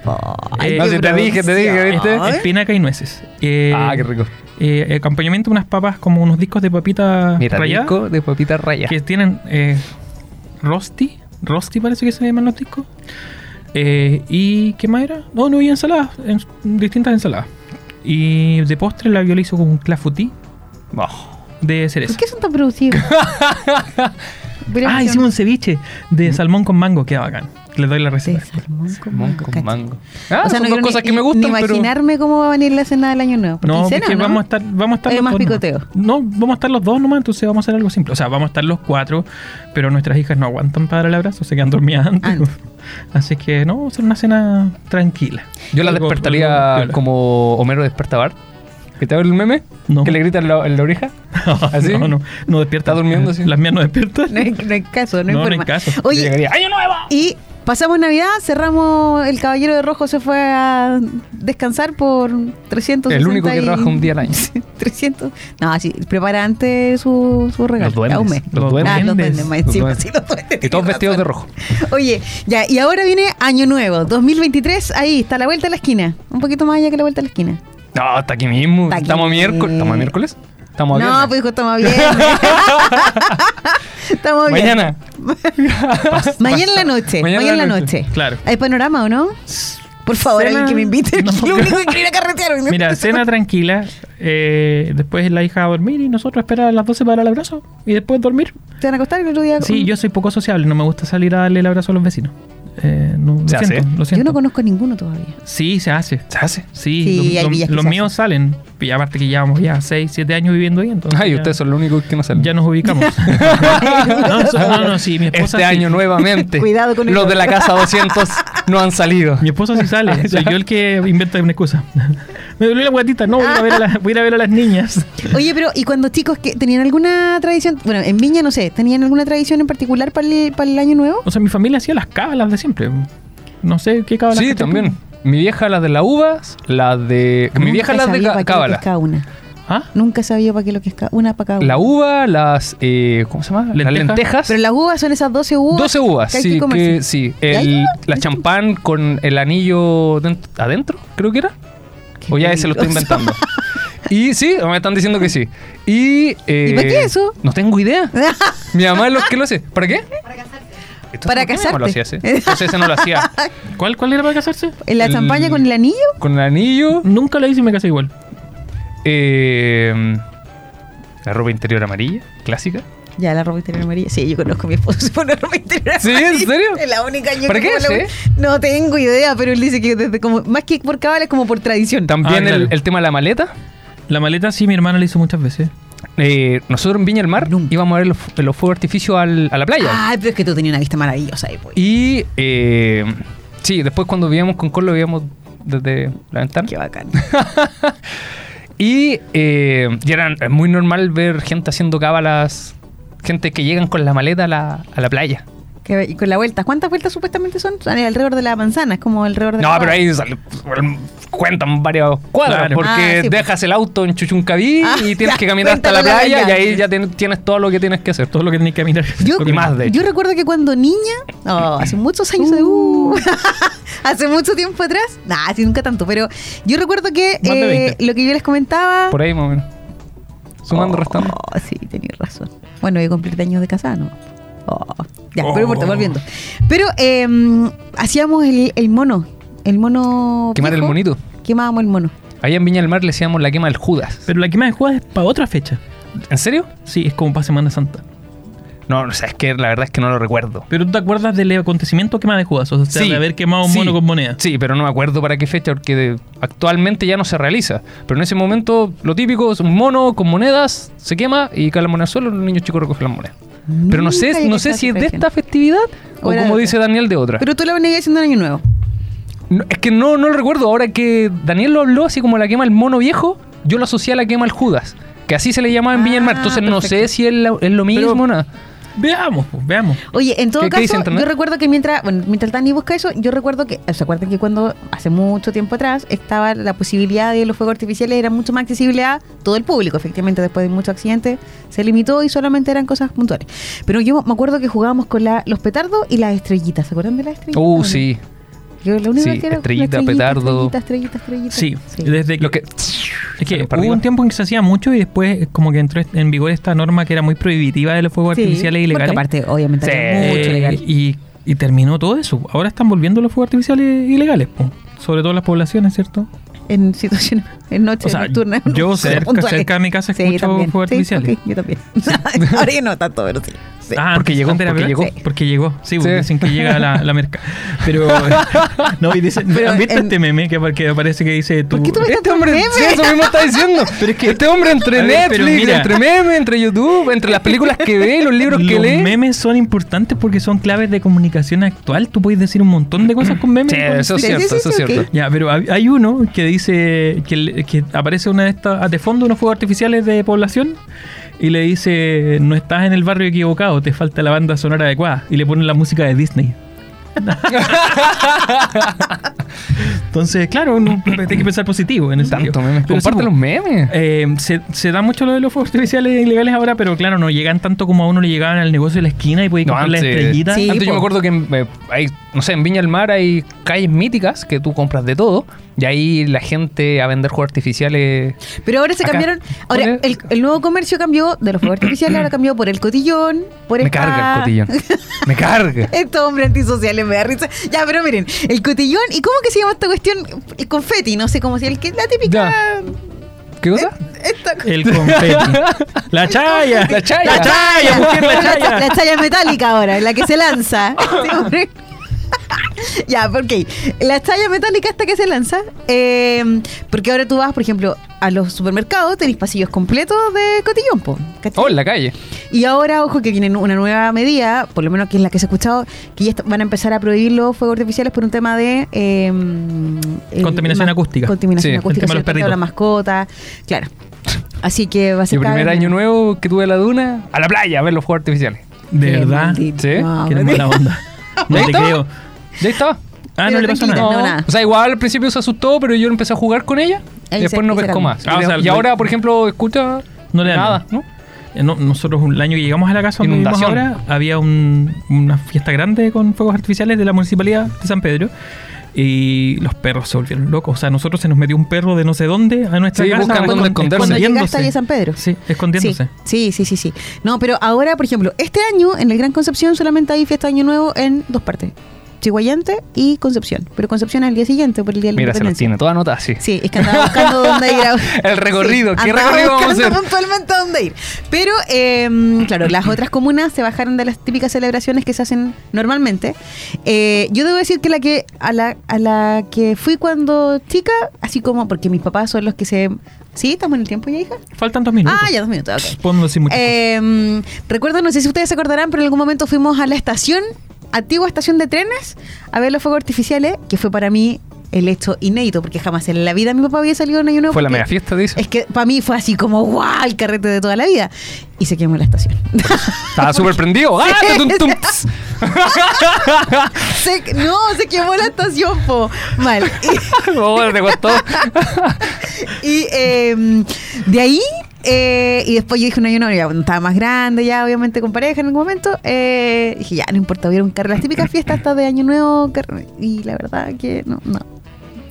[SPEAKER 2] Ay,
[SPEAKER 1] Eh,
[SPEAKER 2] qué
[SPEAKER 3] no, si te dije, te dije. ¿viste?
[SPEAKER 2] Ay.
[SPEAKER 1] espinaca y nueces. Eh,
[SPEAKER 3] ah, qué rico.
[SPEAKER 1] eh, acompañamiento unas papas como unos discos de papita
[SPEAKER 3] Mira,
[SPEAKER 1] rallada
[SPEAKER 3] disco de papitas rayas.
[SPEAKER 1] que tienen eh, rosti, rosti parece que se llaman los discos. Eh, ¿Y qué más era? No, no había ensaladas, en- distintas ensaladas. Y de postre la viola hizo con un clafoutis
[SPEAKER 3] Oh.
[SPEAKER 1] de cereza.
[SPEAKER 2] ¿Por qué son tan producidos?
[SPEAKER 1] Ah, hicimos un ceviche de salmón con mango, queda bacán. Les doy la
[SPEAKER 2] de
[SPEAKER 1] receta.
[SPEAKER 2] salmón con mango,
[SPEAKER 3] con mango. Ah,
[SPEAKER 2] o sea,
[SPEAKER 3] son
[SPEAKER 2] no
[SPEAKER 3] dos cosas
[SPEAKER 2] ni,
[SPEAKER 3] que me gustan,
[SPEAKER 2] ni
[SPEAKER 3] pero...
[SPEAKER 2] imaginarme cómo va a venir la cena del año nuevo.
[SPEAKER 1] No,
[SPEAKER 2] cena,
[SPEAKER 1] porque
[SPEAKER 2] ¿no?
[SPEAKER 1] vamos a estar, vamos a estar los
[SPEAKER 2] más
[SPEAKER 1] dos
[SPEAKER 2] picoteo.
[SPEAKER 1] No, vamos a estar los dos nomás, entonces vamos a hacer algo simple. O sea, vamos a estar los cuatro, pero nuestras hijas no aguantan para dar el abrazo, se quedan dormidas antes.
[SPEAKER 2] Antes.
[SPEAKER 1] Así que no, vamos a hacer una cena tranquila.
[SPEAKER 3] Yo la despertaría como Homero despertabar. ¿Que te abre el meme?
[SPEAKER 1] No.
[SPEAKER 3] ¿Que le grita en la, en la oreja? ¿Así?
[SPEAKER 1] No, no, no despierta.
[SPEAKER 3] ¿Está durmiendo, sí?
[SPEAKER 1] Las mías no despiertan.
[SPEAKER 2] No hay, no hay caso, no hay
[SPEAKER 1] No, no hay caso.
[SPEAKER 2] Oye,
[SPEAKER 3] llegaría, ¡Año nuevo!
[SPEAKER 2] y pasamos Navidad, cerramos, el Caballero de Rojo se fue a descansar por 300
[SPEAKER 3] El único que trabaja un día al año.
[SPEAKER 2] 300. No, sí, prepara antes su, su regalo.
[SPEAKER 3] Los duendes.
[SPEAKER 2] a un mes.
[SPEAKER 3] Los
[SPEAKER 1] Los
[SPEAKER 3] duendes.
[SPEAKER 2] Ah, los
[SPEAKER 1] duendes.
[SPEAKER 3] Los duendes.
[SPEAKER 2] sí, los duendes,
[SPEAKER 3] Y todos vestidos de rojo.
[SPEAKER 2] Oye, ya, y ahora viene Año Nuevo, 2023, ahí está la vuelta a la esquina. Un poquito más allá que la vuelta a la esquina.
[SPEAKER 3] No, está aquí mismo.
[SPEAKER 2] Está aquí.
[SPEAKER 3] Estamos miércoles. ¿Estamos miércoles? Estamos
[SPEAKER 2] No,
[SPEAKER 3] viernes.
[SPEAKER 2] pues hijo, estamos bien. estamos bien.
[SPEAKER 3] Mañana.
[SPEAKER 2] Mañana en la noche. Mañana, en la noche.
[SPEAKER 1] Claro.
[SPEAKER 2] ¿Hay panorama o no? Por favor,
[SPEAKER 1] Cena-
[SPEAKER 2] alguien que me invite.
[SPEAKER 1] No.
[SPEAKER 2] Lo único que quiero ir a carretear.
[SPEAKER 1] Mira, cena tranquila. eh, después la hija a dormir y nosotros esperar a las 12 para dar el abrazo. Y después dormir.
[SPEAKER 2] ¿Te van a acostar el otro día?
[SPEAKER 1] Sí, yo soy poco sociable. No me gusta salir a darle el abrazo a los vecinos. Eh, no, lo
[SPEAKER 3] ¿Se hace?
[SPEAKER 1] siento,
[SPEAKER 2] Yo no conozco a ninguno todavía.
[SPEAKER 1] Sí, se hace.
[SPEAKER 3] ¿Se hace?
[SPEAKER 1] Sí,
[SPEAKER 2] Sí,
[SPEAKER 1] los- míos salen. Y aparte que llevamos ya 6, 7 años viviendo ahí. Entonces
[SPEAKER 3] Ay,
[SPEAKER 1] ya,
[SPEAKER 3] ustedes son los únicos que no salen.
[SPEAKER 1] ya nos ubicamos. no, eso- no, no, sí, mi esposa
[SPEAKER 3] Este
[SPEAKER 1] sí.
[SPEAKER 3] año nuevamente.
[SPEAKER 2] Cuidado con el-
[SPEAKER 3] Los de la casa 200 no han salido.
[SPEAKER 1] Mi esposa sí sale. Soy yo el que inventa una excusa. Me dolió la guatita. No, voy a, ir a ver a las- voy a ver a las niñas.
[SPEAKER 2] Oye, pero ¿y cuando chicos que tenían alguna tradición? Bueno, en Viña no sé, ¿tenían alguna tradición en particular para el, para el año nuevo?
[SPEAKER 1] O sea, mi familia hacía las cábalas de siempre. No sé qué cábalas.
[SPEAKER 3] Sí, también. Mi vieja las de las uvas, las de... Mi vieja las de
[SPEAKER 2] sabía
[SPEAKER 3] ca-
[SPEAKER 2] para qué lo que
[SPEAKER 3] cábala.
[SPEAKER 2] es cada una.
[SPEAKER 1] ¿Ah?
[SPEAKER 2] Nunca sabía para qué lo que es una para cada una.
[SPEAKER 3] La uva, las... eh, ¿Cómo se llama? Las
[SPEAKER 1] Lentejas.
[SPEAKER 2] Pero las uvas son esas 12 uvas.
[SPEAKER 3] 12 uvas,
[SPEAKER 2] que
[SPEAKER 3] sí,
[SPEAKER 2] que comerse.
[SPEAKER 3] que, sí.
[SPEAKER 2] ¿Y hay
[SPEAKER 3] El, la champán con el anillo dent- adentro, creo que era. O ya se lo estoy inventando. Y sí, me están diciendo que sí. Y, eh,
[SPEAKER 2] ¿Y para qué eso?
[SPEAKER 3] No tengo idea. Mi mamá es lo que lo hace. ¿Para qué? Entonces,
[SPEAKER 2] Para
[SPEAKER 3] ¿por qué mi mamá lo hacía
[SPEAKER 2] casarte.
[SPEAKER 3] así? Entonces ese no lo hacía.
[SPEAKER 1] ¿Cuál, ¿Cuál era para casarse?
[SPEAKER 2] ¿En la
[SPEAKER 3] El-
[SPEAKER 2] champaña con el anillo?
[SPEAKER 3] Con el anillo,
[SPEAKER 1] Nunca lo hice y me casé igual.
[SPEAKER 3] eh, la ropa interior amarilla, clásica.
[SPEAKER 2] Ya, la ropa interior amarilla. Sí, yo conozco a mi esposo se pone ropa interior
[SPEAKER 3] ¿Sí? ¿En
[SPEAKER 2] amarilla.
[SPEAKER 3] serio?
[SPEAKER 2] Es la única año
[SPEAKER 3] ¿Para
[SPEAKER 2] que
[SPEAKER 3] qué
[SPEAKER 2] la-? No tengo idea, pero él dice que desde como, más que por cabal es como por tradición.
[SPEAKER 3] También
[SPEAKER 1] Ah, claro.
[SPEAKER 3] el, tema de la maleta.
[SPEAKER 1] La maleta sí, mi hermana la hizo muchas veces.
[SPEAKER 3] Eh, nosotros en Viña del Mar
[SPEAKER 2] Nunca.
[SPEAKER 3] íbamos a ver los, fu- los fuegos artificios al- a la playa.
[SPEAKER 2] Ay, pero es que tú tenías una vista maravillosa ahí, pues.
[SPEAKER 3] Y eh, sí, después cuando vivíamos con Colo, veíamos desde la ventana.
[SPEAKER 2] Qué bacán.
[SPEAKER 3] Y, eh, y era es muy normal ver gente haciendo cábalas, gente que llegan con la maleta a la, a la playa.
[SPEAKER 2] Que- y con la vuelta. ¿Cuántas vueltas supuestamente son? Son alrededor de la manzana, es como alrededor de
[SPEAKER 3] No,
[SPEAKER 2] la
[SPEAKER 3] pero ahí sale- cuentan varias cuadras,
[SPEAKER 1] Claro.
[SPEAKER 3] porque
[SPEAKER 2] Ah, sí, pues.
[SPEAKER 3] dejas el auto en Chuchuncaví
[SPEAKER 2] Ah,
[SPEAKER 3] y tienes
[SPEAKER 2] ya,
[SPEAKER 3] que caminar hasta la playa y ahí ya tienes, tienes todo lo que tienes que hacer.
[SPEAKER 1] Todo lo que tenéis que mirar.
[SPEAKER 2] Yo,
[SPEAKER 3] Y más, de hecho.
[SPEAKER 2] yo recuerdo que cuando niña, oh, hace muchos años, uh, hace mucho tiempo atrás, nah, sí, nunca tanto, pero yo recuerdo que eh,
[SPEAKER 1] 20.
[SPEAKER 2] lo que yo les comentaba,
[SPEAKER 3] Por ahí más o menos. Sumando,
[SPEAKER 2] Oh,
[SPEAKER 3] restando.
[SPEAKER 2] sí, tenías razón. Bueno, voy a cumplir años de casada, ¿no? Oh, Ya,
[SPEAKER 1] Oh.
[SPEAKER 2] pero importa, volviendo. Pero em, hacíamos el, el mono. El mono.
[SPEAKER 3] Quemar el monito.
[SPEAKER 2] Quemábamos el mono.
[SPEAKER 3] Allá en Viña del Mar le decíamos la quema del Judas.
[SPEAKER 1] Pero la quema de juegas es para otra fecha.
[SPEAKER 3] ¿En serio?
[SPEAKER 1] Sí, es como para Semana Santa.
[SPEAKER 3] No, o sea, es que la verdad es que no lo recuerdo.
[SPEAKER 1] Pero tú te acuerdas del acontecimiento quema de Judas, o sea,
[SPEAKER 3] Sí,
[SPEAKER 1] de haber quemado un
[SPEAKER 3] sí,
[SPEAKER 1] mono con moneda.
[SPEAKER 3] Sí, pero no me acuerdo para qué fecha, porque de- actualmente ya no se realiza. Pero en ese momento, lo típico es un mono con monedas, se quema y cae la moneda al suelo, los niños chicos recogen las monedas. Pero no sé, no sé si es de esta festividad
[SPEAKER 2] O
[SPEAKER 3] como
[SPEAKER 2] otra.
[SPEAKER 3] dice Daniel de otra.
[SPEAKER 2] Pero tú la venías haciendo en año nuevo.
[SPEAKER 3] No, es que no, no lo recuerdo. Ahora que Daniel lo habló, así como la quema el mono viejo, yo lo asocié a la quema al Judas. Que así se le llamaba en Viña del Mar.
[SPEAKER 2] Ah,
[SPEAKER 3] Entonces no sé si es, la- es lo mismo o nada.
[SPEAKER 1] Veamos, pues, veamos.
[SPEAKER 2] Oye, en todo
[SPEAKER 3] ¿Qué- qué dice
[SPEAKER 2] caso, yo recuerdo que mientras, bueno, mientras Dani busca eso, yo recuerdo que, ¿se acuerdan que cuando hace mucho tiempo atrás estaba la posibilidad de los fuegos artificiales era mucho más accesible a todo el público? Efectivamente, después de muchos accidentes se limitó y solamente eran cosas puntuales. Pero yo me acuerdo que jugábamos con la- los petardos y las estrellitas. ¿Se acuerdan de las estrellitas?
[SPEAKER 3] Uh,
[SPEAKER 2] ¿O no?
[SPEAKER 3] Sí.
[SPEAKER 2] Yo la única
[SPEAKER 3] Sí,
[SPEAKER 2] que era
[SPEAKER 3] estrellita, petardo.
[SPEAKER 2] Estrellita, estrellita, estrellita.
[SPEAKER 1] Sí, desde que,
[SPEAKER 3] Lo que.
[SPEAKER 1] es que hubo
[SPEAKER 3] arriba.
[SPEAKER 1] un tiempo en que se hacía mucho y después como que entró en vigor esta norma que era muy prohibitiva de los fuegos
[SPEAKER 2] Sí,
[SPEAKER 1] artificiales
[SPEAKER 2] Porque
[SPEAKER 1] ilegales.
[SPEAKER 2] aparte, obviamente,
[SPEAKER 3] Sí.
[SPEAKER 2] era mucho legal.
[SPEAKER 1] y, y terminó todo eso. Ahora están volviendo los fuegos artificiales ilegales, po. sobre todo las poblaciones, ¿cierto?
[SPEAKER 2] En situaciones, en noches
[SPEAKER 1] O sea,
[SPEAKER 2] nocturnas.
[SPEAKER 1] yo cerca, cerca de mi casa
[SPEAKER 2] Sí,
[SPEAKER 1] escucho
[SPEAKER 2] también.
[SPEAKER 1] fuegos
[SPEAKER 2] Sí,
[SPEAKER 1] artificiales.
[SPEAKER 2] ok, yo también. Ahora ya no tanto, pero sí. sí.
[SPEAKER 1] Ah,
[SPEAKER 3] Porque llegó, porque llegó.
[SPEAKER 1] Sí, porque llegó. Sí, porque
[SPEAKER 3] Sí.
[SPEAKER 1] dicen que llega la, la merca. Pero no, y dicen,
[SPEAKER 2] Pero
[SPEAKER 1] ¿han visto
[SPEAKER 2] en-
[SPEAKER 1] este meme que, que parece que dice tú?
[SPEAKER 2] ¿Por qué tú ves
[SPEAKER 3] Este hombre,
[SPEAKER 2] memes?
[SPEAKER 3] sí, eso mismo está diciendo. Pero es que este hombre entre
[SPEAKER 1] ver,
[SPEAKER 3] Netflix,
[SPEAKER 1] mira.
[SPEAKER 3] entre memes, entre YouTube, entre las películas que ve, los libros que
[SPEAKER 1] Los
[SPEAKER 3] lee.
[SPEAKER 1] memes son importantes porque son claves de comunicación actual. Tú puedes decir un montón de cosas con memes.
[SPEAKER 3] Sí, eso es
[SPEAKER 2] Sí, sí,
[SPEAKER 3] cierto,
[SPEAKER 2] sí,
[SPEAKER 3] eso es
[SPEAKER 2] sí,
[SPEAKER 3] cierto.
[SPEAKER 1] Ya, pero hay hay uno que dice que, le- que aparece una de estas de fondo unos fuegos artificiales de población y le dice no estás en el barrio equivocado, te falta la banda sonora adecuada y le ponen la música de Disney. Entonces, claro, uno hay que pensar positivo en ese
[SPEAKER 3] Tanto
[SPEAKER 1] sentido.
[SPEAKER 3] memes.
[SPEAKER 1] Pero sí,
[SPEAKER 3] Comparte
[SPEAKER 1] po,
[SPEAKER 3] los memes.
[SPEAKER 1] eh, se, se da mucho lo de los fuegos artificiales ilegales ahora, pero claro, no llegan tanto como a uno le llegaban al negocio de la esquina y podía
[SPEAKER 3] No,
[SPEAKER 1] comprar la
[SPEAKER 3] antes-
[SPEAKER 1] estrellita.
[SPEAKER 2] Sí,
[SPEAKER 3] Antes yo me acuerdo que en, eh, hay, no sé, en Viña del Mar hay calles míticas que tú compras de todo y ahí la gente a vender juegos artificiales.
[SPEAKER 2] Pero ahora se
[SPEAKER 3] Acá.
[SPEAKER 2] cambiaron. Ahora, el, el nuevo comercio cambió de los fuegos artificiales, ahora cambió por el cotillón, por
[SPEAKER 3] Me
[SPEAKER 2] esta-
[SPEAKER 3] carga el cotillón. Me carga.
[SPEAKER 2] Estos hombres antisociales me da risa. Ya, pero miren, el cotillón, ¿y cómo que se llama esta cuestión? El confeti, no sé cómo se llama, el que la típica.
[SPEAKER 3] ¿Qué cosa?
[SPEAKER 2] Esta,
[SPEAKER 1] El confeti. la chaya.
[SPEAKER 3] La chaya.
[SPEAKER 1] La chaya, mujer, la chaya.
[SPEAKER 2] La chaya metálica ahora, la que se lanza. Ya, ok. La chaya metálica esta que se lanza, eh, porque ahora tú vas, por ejemplo, a los supermercados, tenéis pasillos completos de cotillón, po, ¿cachai?
[SPEAKER 3] Oh, en la calle.
[SPEAKER 2] Y ahora, ojo, que viene una nueva medida, por lo menos que es la que se ha escuchado, que ya van a empezar a prohibir los fuegos artificiales por un tema de... eh, el-
[SPEAKER 1] Contaminación acústica.
[SPEAKER 2] Contaminación
[SPEAKER 3] Sí, el
[SPEAKER 2] acústica,
[SPEAKER 1] tema de los perritos.
[SPEAKER 2] la mascota, claro. Así que va a ser
[SPEAKER 3] el
[SPEAKER 2] cada
[SPEAKER 3] primer año nuevo que tuve en la duna, a la playa a ver los juegos artificiales.
[SPEAKER 1] De
[SPEAKER 2] Qué
[SPEAKER 1] verdad.
[SPEAKER 2] maldito.
[SPEAKER 3] Sí,
[SPEAKER 2] No,
[SPEAKER 1] Que eres
[SPEAKER 2] bueno.
[SPEAKER 1] mala onda. No te
[SPEAKER 3] estaba.
[SPEAKER 1] Creo.
[SPEAKER 3] Ya estaba.
[SPEAKER 1] Ah,
[SPEAKER 2] Pero
[SPEAKER 1] no le pasó nada.
[SPEAKER 2] no, nada.
[SPEAKER 3] O sea, igual al principio se asustó, pero yo empecé a jugar con ella
[SPEAKER 2] Ahí
[SPEAKER 3] y después
[SPEAKER 2] se-
[SPEAKER 3] no
[SPEAKER 2] ahí
[SPEAKER 3] pescó más.
[SPEAKER 1] Ah, o
[SPEAKER 3] y,
[SPEAKER 1] sea,
[SPEAKER 3] y ahora, por ejemplo, escucha
[SPEAKER 1] No le da
[SPEAKER 3] nada.
[SPEAKER 1] Eh, no, nosotros el año que llegamos a la casa donde ahora, había un- una fiesta grande con fuegos artificiales de la municipalidad de San Pedro. Y los perros se volvieron locos. O sea, a nosotros se nos metió un perro de no sé dónde a nuestra
[SPEAKER 3] Sí,
[SPEAKER 1] casa.
[SPEAKER 3] buscan dónde
[SPEAKER 1] escon-
[SPEAKER 3] esconderse.
[SPEAKER 2] Cuando
[SPEAKER 1] escondiéndose.
[SPEAKER 2] llegaste ahí a San Pedro.
[SPEAKER 1] Sí, escondiéndose.
[SPEAKER 2] Sí, sí, sí, sí, sí. No, pero ahora, por ejemplo, este año en el Gran Concepción solamente hay fiesta de Año Nuevo en dos partes. Chihuayante y Concepción. Pero Concepción es el día siguiente, por el día de la
[SPEAKER 3] Mira, se las
[SPEAKER 2] Independencia.
[SPEAKER 3] tiene todas anotadas, sí.
[SPEAKER 2] Sí, es que andaba buscando dónde ir. a-
[SPEAKER 3] El recorrido, ¿qué recorrido vamos a hacer?
[SPEAKER 2] puntualmente a dónde ir. Pero, eh, claro, las otras comunas se bajaron de las típicas celebraciones que se hacen normalmente. Eh, yo debo decir que la que a la, a la que fui cuando chica, así como porque mis papás son los que se... ¿Sí? ¿Estamos en el tiempo ya, hija?
[SPEAKER 1] Faltan dos minutos.
[SPEAKER 2] Ah, ya dos minutos, ok.
[SPEAKER 1] Cosas.
[SPEAKER 2] Eh, recuerdo, no sé si ustedes se acordarán, pero en algún momento fuimos a la estación, antigua estación de trenes, a ver los fuegos artificiales, que fue para mí el hecho inédito, porque jamás en la vida mi papá había salido en nuevo.
[SPEAKER 3] Fue la media fiesta, dice.
[SPEAKER 2] Es que para mí fue así como, guau, el carrete de toda la vida. Y se quemó la estación.
[SPEAKER 3] Estaba súper prendido. ¡Ah! tum, tum!
[SPEAKER 2] Se- no, se quemó la estación, po. Mal. Y-
[SPEAKER 3] Oh, te costó.
[SPEAKER 2] Y eh, de ahí, eh, y después yo dije un año nuevo, ya cuando estaba más grande, ya obviamente con pareja en algún momento, eh, dije ya no importa, hubiera un carro, las típicas fiestas hasta de año nuevo, carro- y la verdad que no, no,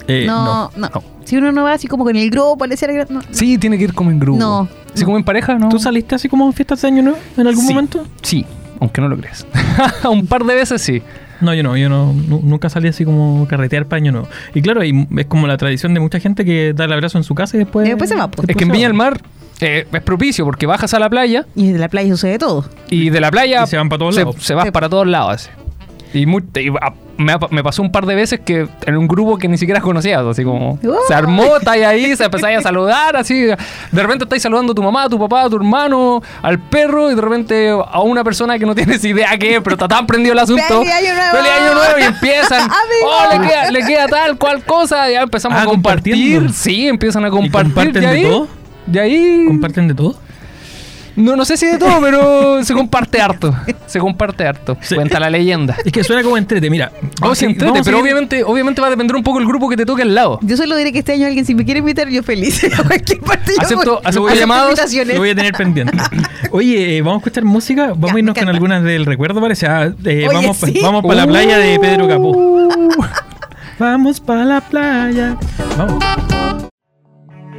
[SPEAKER 1] Eh,
[SPEAKER 2] no, no, Si uno no va así como con el grupo, le decía, no,
[SPEAKER 3] Sí, tiene que ir como en grupo.
[SPEAKER 2] no,
[SPEAKER 3] Así como en pareja, ¿no?
[SPEAKER 1] ¿Tú saliste así como en fiestas de año nuevo en algún
[SPEAKER 3] Sí.
[SPEAKER 1] momento?
[SPEAKER 3] Sí, aunque no lo creas. Un par de veces sí.
[SPEAKER 1] No, yo no, yo no, nu- nunca salí así como carretear paño nuevo. Y claro, y es como la tradición de mucha gente que da el abrazo en su casa y después.
[SPEAKER 2] Y después se va, pues.
[SPEAKER 3] Es que en Viña del Mar eh, es propicio porque bajas a la playa
[SPEAKER 2] Y de la playa sucede todo.
[SPEAKER 3] y de la playa
[SPEAKER 1] Y se van para todos
[SPEAKER 3] se,
[SPEAKER 1] lados.
[SPEAKER 3] se va
[SPEAKER 2] Sí.
[SPEAKER 3] para todos lados. así. Y, mu- y, ah, me, pasó un par de veces que en un grupo que ni siquiera conocías, así como se armó, estáis ahí, se empezáis a saludar, así. De repente estáis saludando a tu mamá, a tu papá, a tu hermano, al perro, y de repente a una persona que no tienes idea qué es, pero está tan prendido el asunto.
[SPEAKER 2] ¡Feliz Año Nuevo!
[SPEAKER 3] ¡Feliz Año Nuevo! Y empiezan.
[SPEAKER 2] Amigo.
[SPEAKER 3] ¡Oh, le queda, le queda tal cual cosa! Ya empezamos
[SPEAKER 1] Ah,
[SPEAKER 3] a compartir.
[SPEAKER 1] compartiendo.
[SPEAKER 3] Sí, empiezan a compartir.
[SPEAKER 1] comparten
[SPEAKER 3] de
[SPEAKER 1] de
[SPEAKER 3] ahí,
[SPEAKER 1] todo?
[SPEAKER 3] De ahí.
[SPEAKER 1] ¿Comparten de todo?
[SPEAKER 3] No, no sé si de todo, pero se comparte harto. Se comparte harto.
[SPEAKER 1] Sí.
[SPEAKER 3] Cuenta la leyenda.
[SPEAKER 1] Es que suena como entrete, mira.
[SPEAKER 3] Oh, sí, entrete, pero obviamente, obviamente va a depender un poco el grupo que te toque al lado.
[SPEAKER 2] Yo solo diré que este año alguien, si me quiere invitar, yo feliz. Cualquier
[SPEAKER 3] Acepto-
[SPEAKER 2] voy.
[SPEAKER 3] acepto llamados.
[SPEAKER 1] Lo voy a tener pendiente. Oye, eh, vamos a escuchar música. Vamos
[SPEAKER 2] Ya,
[SPEAKER 1] a irnos con algunas del recuerdo, parece. Ah, eh,
[SPEAKER 2] Oye,
[SPEAKER 1] vamos
[SPEAKER 2] sí.
[SPEAKER 1] vamos para la playa de Pedro Capó. Vamos para la playa. Vamos.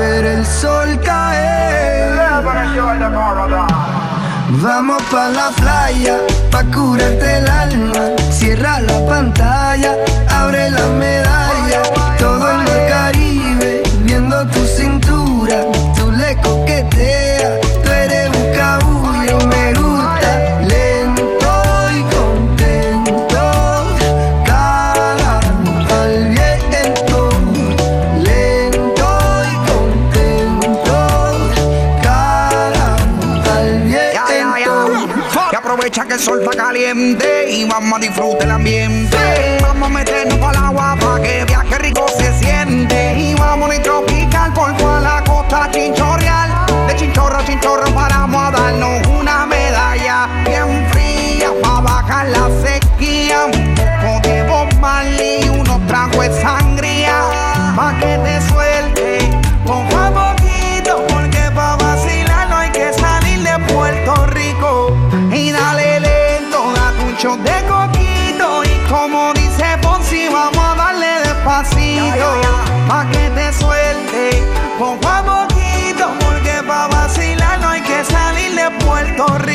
[SPEAKER 4] ver el sol caer. Vamos pa' la playa, pa' curarte el alma. Cierra la pantalla, abre la medalla. Todo el mar Caribe, viendo tu cintura. Tú le coqueteas,
[SPEAKER 5] caliente y vamos a disfrutar el ambiente.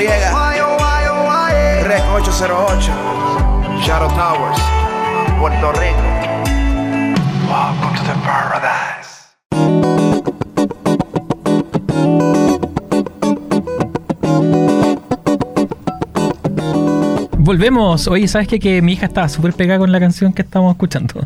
[SPEAKER 4] Noriega. Rec
[SPEAKER 5] 808. Shadow Towers. Puerto Rico. Welcome to the paradise.
[SPEAKER 1] Volvemos. Oye, ¿sabes qué? Que mi hija estaba súper pegada con la canción que estábamos escuchando.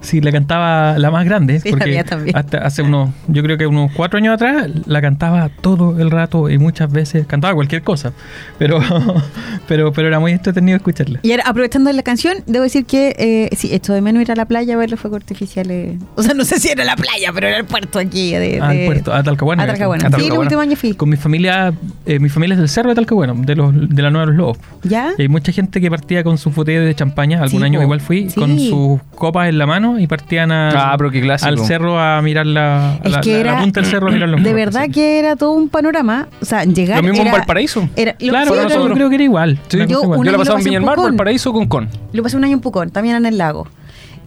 [SPEAKER 1] Sí, la cantaba la más grande.
[SPEAKER 2] Sí, la
[SPEAKER 1] porque
[SPEAKER 2] mía también.
[SPEAKER 1] Hasta hace unos, yo creo que unos cuatro años atrás, la cantaba todo el rato y muchas veces cantaba cualquier cosa. Pero, pero, pero era muy entretenido escucharla.
[SPEAKER 2] Y ahora, aprovechando la canción, debo decir que eh, sí, esto de menos ir a la playa a ver los fuegos artificiales. O sea, no sé si era la playa, pero era el puerto aquí. De,
[SPEAKER 1] Al
[SPEAKER 2] de-
[SPEAKER 1] puerto, a Talcahuano.
[SPEAKER 2] A Talcahuano. Sí, el último año fui.
[SPEAKER 1] Con mi familia, eh, mi familia es del Cerro de Talcahuano, de, los, de la Nueva de los Lobos.
[SPEAKER 2] ¿Ya?
[SPEAKER 1] Y hay mucha gente que partía con sus botellas de champaña, algún
[SPEAKER 2] Sí,
[SPEAKER 1] año
[SPEAKER 2] po.
[SPEAKER 1] igual fui,
[SPEAKER 2] Sí.
[SPEAKER 1] con sus copas en la mano y partían a,
[SPEAKER 3] Ah, pero qué clásico.
[SPEAKER 1] al cerro a mirar la, a
[SPEAKER 2] Es
[SPEAKER 1] la,
[SPEAKER 2] que
[SPEAKER 1] la-
[SPEAKER 2] era-
[SPEAKER 1] la punta del cerro a mirar los
[SPEAKER 2] De verdad que era todo un panorama. O sea, llegar.
[SPEAKER 3] Lo mismo en
[SPEAKER 2] era-
[SPEAKER 3] Valparaíso.
[SPEAKER 2] Era, lo,
[SPEAKER 1] Claro,
[SPEAKER 2] sí,
[SPEAKER 1] yo creo que era igual.
[SPEAKER 2] Yo
[SPEAKER 1] igual.
[SPEAKER 2] un
[SPEAKER 3] Yo la pasaba en
[SPEAKER 2] pasé
[SPEAKER 3] Viña
[SPEAKER 2] en
[SPEAKER 3] del Mar,
[SPEAKER 2] Pucón.
[SPEAKER 3] Valparaíso con Con.
[SPEAKER 2] Lo pasé un año en Pucón, también en el lago.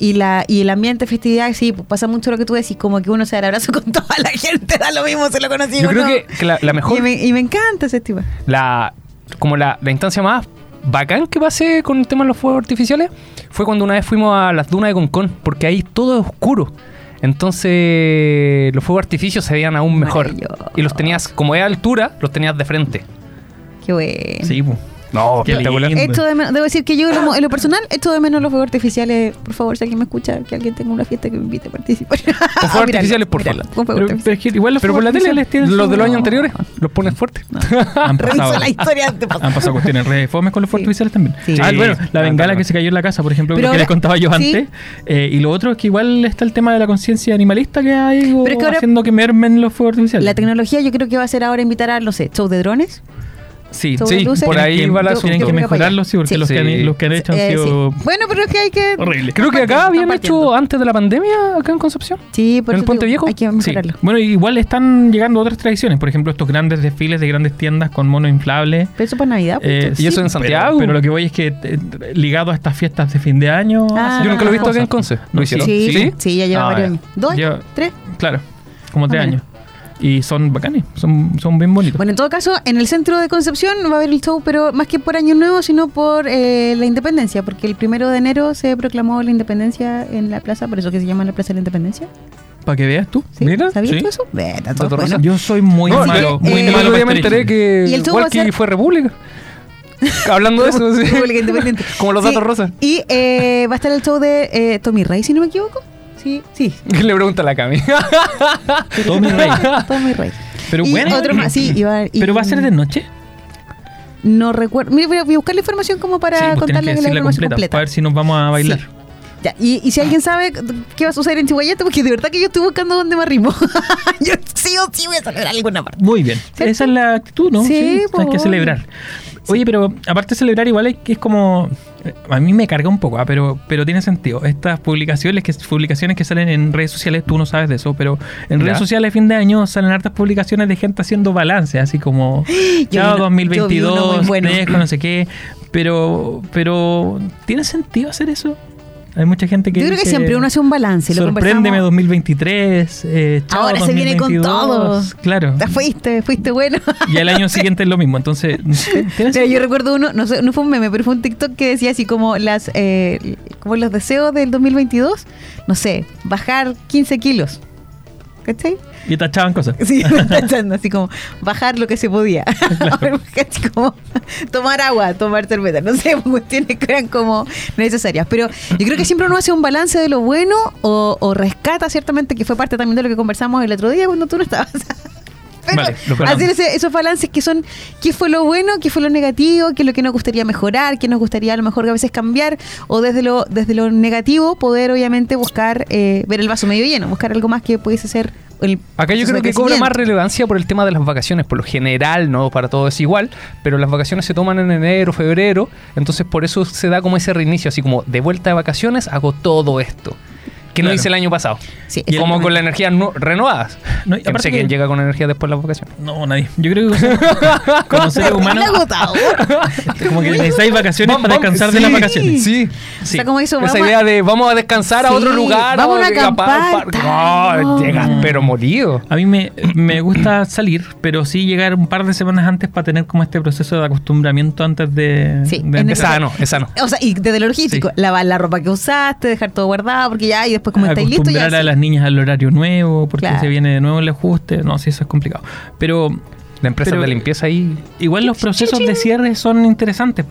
[SPEAKER 2] Y, la, y el ambiente festividad, sí, pues, pasa mucho lo que tú decís, como que uno se da el abrazo con toda la gente, da lo mismo, se lo conocí.
[SPEAKER 3] Yo creo
[SPEAKER 2] no.
[SPEAKER 3] que, que la, la mejor,
[SPEAKER 2] Y me, y me encanta ese tipo.
[SPEAKER 3] la, como la, la instancia más bacán que pasé con el tema de los fuegos artificiales fue cuando una vez fuimos a las dunas de Concón, porque ahí todo es oscuro. Entonces los fuegos artificios se veían aún mejor. Y los tenías, como es altura, los tenías de frente.
[SPEAKER 2] Qué bueno.
[SPEAKER 1] Sí, po.
[SPEAKER 3] No,
[SPEAKER 1] Qué
[SPEAKER 3] espectacular.
[SPEAKER 2] Esto de menos- debo decir que yo en lo, en lo personal, esto de menos los fuegos artificiales, por favor, si alguien me escucha, que alguien tenga una fiesta que me invite a participar. Con
[SPEAKER 3] fuegos artificiales, por favor.
[SPEAKER 2] Con fuegos
[SPEAKER 1] Pero, pero
[SPEAKER 2] artificiales.
[SPEAKER 1] es que igual los
[SPEAKER 3] Pero por la tele,
[SPEAKER 1] artificiales tienen
[SPEAKER 3] los de los años
[SPEAKER 1] no.
[SPEAKER 3] anteriores, los pones fuerte.
[SPEAKER 1] Han pasado,
[SPEAKER 2] Reviso la historia de
[SPEAKER 1] han pasado cuestiones re fomes con los fuegos
[SPEAKER 2] Sí.
[SPEAKER 1] artificiales también.
[SPEAKER 2] Sí.
[SPEAKER 1] Ah, bueno, la
[SPEAKER 3] Ah,
[SPEAKER 1] bengala que se cayó en la casa, por ejemplo,
[SPEAKER 2] Pero
[SPEAKER 1] lo que
[SPEAKER 2] ahora-
[SPEAKER 1] les contaba yo
[SPEAKER 2] sí.
[SPEAKER 1] antes. Eh, y lo otro es que igual está el tema de la conciencia animalista que hay
[SPEAKER 2] Pero es que ahora-
[SPEAKER 1] haciendo que mermen los fuegos artificiales.
[SPEAKER 2] La tecnología yo creo que va a ser ahora invitar a, no sé, show de drones.
[SPEAKER 1] Sí,
[SPEAKER 3] Sí, por ahí
[SPEAKER 1] Tienen que-
[SPEAKER 3] va la
[SPEAKER 1] Tienen que
[SPEAKER 2] Yo creo para
[SPEAKER 1] mejorarlo,
[SPEAKER 2] allá.
[SPEAKER 1] sí, porque
[SPEAKER 2] Sí.
[SPEAKER 1] los, que
[SPEAKER 3] Sí.
[SPEAKER 1] han, los que han hecho han
[SPEAKER 2] Eh,
[SPEAKER 1] sido
[SPEAKER 2] sí. Bueno, pero es que hay que...
[SPEAKER 1] horribles.
[SPEAKER 3] Creo que acá habían hecho antes de la pandemia, acá en Concepción.
[SPEAKER 2] Sí, por
[SPEAKER 3] ¿En el Puente
[SPEAKER 2] digo,
[SPEAKER 3] Viejo?
[SPEAKER 2] Hay que
[SPEAKER 1] Sí.
[SPEAKER 2] mejorarlo.
[SPEAKER 1] Bueno, igual están llegando otras tradiciones, por ejemplo, estos grandes desfiles de grandes tiendas con monos inflables.
[SPEAKER 2] Pero eso para Navidad. pues,
[SPEAKER 1] Eh,
[SPEAKER 3] ¿Y eso en
[SPEAKER 1] pero-
[SPEAKER 3] Santiago?
[SPEAKER 1] Pero, lo que voy es que eh, ligado a estas fiestas de fin de año.
[SPEAKER 2] Ah.
[SPEAKER 3] Yo nunca lo he visto acá en Conce. ¿Lo hicieron?
[SPEAKER 2] sí, sí, ya lleva
[SPEAKER 3] Ah,
[SPEAKER 2] varios años. ¿Dos? ¿Tres?
[SPEAKER 1] Claro, como tres años. Y son bacanes, son, son bien bonitos.
[SPEAKER 2] Bueno, en todo caso, en el centro de Concepción va a haber el show, pero más que por Año Nuevo, sino por eh, la independencia, porque el primero de enero se proclamó la independencia en la plaza, por eso que se llama la Plaza de la Independencia.
[SPEAKER 1] Para que veas tú.
[SPEAKER 2] ¿Sí?
[SPEAKER 3] Mira,
[SPEAKER 2] ¿Sabías
[SPEAKER 1] sí.
[SPEAKER 2] tú eso? Todo bueno.
[SPEAKER 1] Yo soy muy
[SPEAKER 3] No,
[SPEAKER 1] malo,
[SPEAKER 2] sí,
[SPEAKER 1] muy
[SPEAKER 2] eh,
[SPEAKER 1] malo para
[SPEAKER 3] me enteré que
[SPEAKER 2] Y el ser-
[SPEAKER 3] fue república. Hablando de eso, sí.
[SPEAKER 2] República Independiente.
[SPEAKER 3] Como los
[SPEAKER 2] Sí,
[SPEAKER 3] datos rosas.
[SPEAKER 2] Y eh, va a estar el show de eh, Tommy Rey, si no me equivoco. Sí, sí.
[SPEAKER 3] Le pregunta a la Cami.
[SPEAKER 1] Tommy Rey.
[SPEAKER 2] Tommy Rey.
[SPEAKER 1] Pero
[SPEAKER 2] y
[SPEAKER 1] bueno.
[SPEAKER 2] otro más, sí. y-
[SPEAKER 1] Pero va a ser de noche.
[SPEAKER 2] No recuerdo. Mira, voy a buscar la información como para
[SPEAKER 1] sí, pues tienes que
[SPEAKER 2] contarle la información
[SPEAKER 1] completa,
[SPEAKER 2] completa.
[SPEAKER 1] Para ver si nos vamos a bailar.
[SPEAKER 2] Sí. Ya, y, y si alguien sabe qué va a suceder en Chihuayate, porque de verdad que yo estoy buscando dónde me arrimo. yo sí o sí voy a celebrar alguna parte.
[SPEAKER 1] Muy bien.
[SPEAKER 2] ¿Cierto?
[SPEAKER 1] Esa es la actitud, ¿no?
[SPEAKER 2] Sí,
[SPEAKER 1] hay que
[SPEAKER 2] po.
[SPEAKER 1] celebrar. Oye, pero aparte de celebrar, igual es que es como. A mí me carga un poco, ah, pero, pero tiene sentido. Estas publicaciones que, publicaciones que salen en redes sociales, tú no sabes de eso, pero en
[SPEAKER 3] Ya.
[SPEAKER 1] redes sociales fin de año salen hartas publicaciones de gente haciendo balance, así como. Chao
[SPEAKER 2] vi uno- yo vi uno
[SPEAKER 1] 2022,
[SPEAKER 2] muy bueno.
[SPEAKER 1] no sé qué. Pero, pero. ¿Tiene sentido hacer eso? Hay mucha gente que.
[SPEAKER 2] Yo creo que siempre uno hace un balance. Lo
[SPEAKER 1] Sorpréndeme
[SPEAKER 2] conversamos.
[SPEAKER 1] 2023. Eh, chao
[SPEAKER 2] Ahora se viene con
[SPEAKER 1] 2022".
[SPEAKER 2] todo.
[SPEAKER 1] Claro.
[SPEAKER 2] Te fuiste, fuiste bueno.
[SPEAKER 1] Y al año siguiente es lo mismo. Entonces, ¿tienes-
[SPEAKER 2] Mira, yo recuerdo uno, no, sé, no fue un meme, pero fue un TikTok que decía así como las eh, como los deseos del 2022, no sé, bajar 15 kilos. ¿Cachai?
[SPEAKER 1] Y tachaban cosas.
[SPEAKER 2] Sí, pensando así como bajar lo que se podía. Así como tomar agua, tomar cerveza, no sé, cuestiones que eran como necesarias. Pero yo creo que siempre uno hace un balance de lo bueno o, o rescata ciertamente, que fue parte también de lo que conversamos el otro día cuando tú no estabas. Pero
[SPEAKER 1] Vale,
[SPEAKER 2] hacer ese- esos balances que son qué fue lo bueno, qué fue lo negativo, qué es lo que nos gustaría mejorar, qué nos gustaría a lo mejor a veces cambiar, o desde lo, desde lo negativo poder obviamente buscar eh, ver el vaso medio lleno, buscar algo más que pudiese ser el
[SPEAKER 3] Acá yo creo que cobra más relevancia por el tema de las vacaciones. Por lo general, no para todo es igual, pero las vacaciones se toman en enero, febrero. Entonces, por eso se da como ese reinicio, así como de vuelta de vacaciones, hago todo esto. Que no
[SPEAKER 1] Claro.
[SPEAKER 3] hice el año pasado.
[SPEAKER 2] Sí,
[SPEAKER 1] Y el-
[SPEAKER 3] Como con las energías no- renovadas.
[SPEAKER 1] No, y
[SPEAKER 3] Que no sé
[SPEAKER 1] que-
[SPEAKER 3] quién llega con energía después de las vacaciones.
[SPEAKER 1] No, nadie. Yo creo que como seres humanos,
[SPEAKER 2] Muy agotador.
[SPEAKER 1] como que necesitáis vacaciones
[SPEAKER 3] Vamos,
[SPEAKER 1] para descansar de
[SPEAKER 3] sí,
[SPEAKER 1] las vacaciones.
[SPEAKER 3] Sí.
[SPEAKER 2] O sea, como eso,
[SPEAKER 3] Esa
[SPEAKER 2] vamos
[SPEAKER 3] idea de vamos a descansar a
[SPEAKER 2] Sí,
[SPEAKER 3] otro lugar.
[SPEAKER 2] vamos a acampar,
[SPEAKER 3] No,
[SPEAKER 2] no.
[SPEAKER 3] llegas pero molido.
[SPEAKER 1] A mí me, me gusta salir, pero sí llegar un par de semanas antes para tener como este proceso de acostumbramiento antes de...
[SPEAKER 2] Sí,
[SPEAKER 1] de
[SPEAKER 3] Es
[SPEAKER 1] empezar.
[SPEAKER 3] sano, es sano.
[SPEAKER 2] O sea, y desde lo logístico,
[SPEAKER 1] Sí.
[SPEAKER 2] lavar la ropa que usaste, dejar todo guardado, porque ya, y después como estáis listos, ya.
[SPEAKER 1] acostumbrar a las niñas al horario nuevo, porque
[SPEAKER 2] Claro.
[SPEAKER 1] se viene de nuevo el ajuste. No, sí, eso es complicado. Pero
[SPEAKER 3] La empresa
[SPEAKER 1] Pero-
[SPEAKER 3] de limpieza ahí.
[SPEAKER 1] igual los procesos de cierre son interesantes.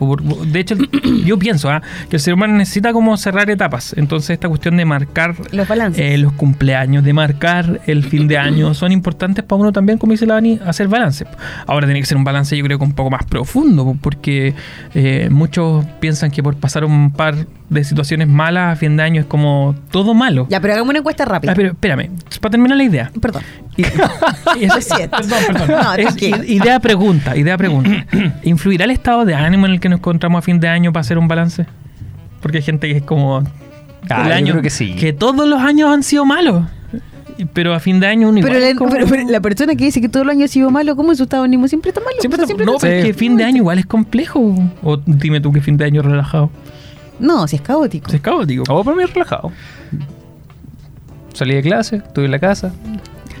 [SPEAKER 1] De hecho, yo pienso ah, que el ser humano necesita como cerrar etapas. Entonces, esta cuestión de marcar
[SPEAKER 2] Los balances.
[SPEAKER 1] eh, los cumpleaños, de marcar el fin de año, son importantes para uno también, como dice la Dani, hacer balance. Ahora tiene que ser un balance, yo creo que un poco más profundo, po, porque eh, muchos piensan que por pasar un par de situaciones malas a fin de año es como todo malo.
[SPEAKER 2] Ya, pero hagamos una encuesta rápida.
[SPEAKER 1] Ah, pero espérame, para terminar la idea.
[SPEAKER 2] Perdón.
[SPEAKER 1] Y- y es- perdón, perdón.
[SPEAKER 2] No,
[SPEAKER 1] Es idea pregunta, idea pregunta. ¿Influirá el estado de ánimo en el que nos encontramos a fin de año para hacer un balance? Porque hay gente que es como
[SPEAKER 3] Ah,
[SPEAKER 1] el
[SPEAKER 3] yo
[SPEAKER 1] año
[SPEAKER 3] creo que sí.
[SPEAKER 1] todos los años han sido malos. Pero a fin de año uno
[SPEAKER 2] Pero
[SPEAKER 1] igual
[SPEAKER 2] la,
[SPEAKER 1] es como-
[SPEAKER 2] pero- pero la persona que dice que todo el año ha sido malo, ¿cómo su estado de ánimo siempre está malo?
[SPEAKER 1] Siempre
[SPEAKER 2] O sea,
[SPEAKER 1] no,
[SPEAKER 2] está-
[SPEAKER 1] pero es que fin de año igual es complejo. O dime tú que fin de año relajado.
[SPEAKER 2] No, si es caótico.
[SPEAKER 1] Es caótico.
[SPEAKER 3] Oh, para mí es relajado. Salí de clase, estuve en la casa,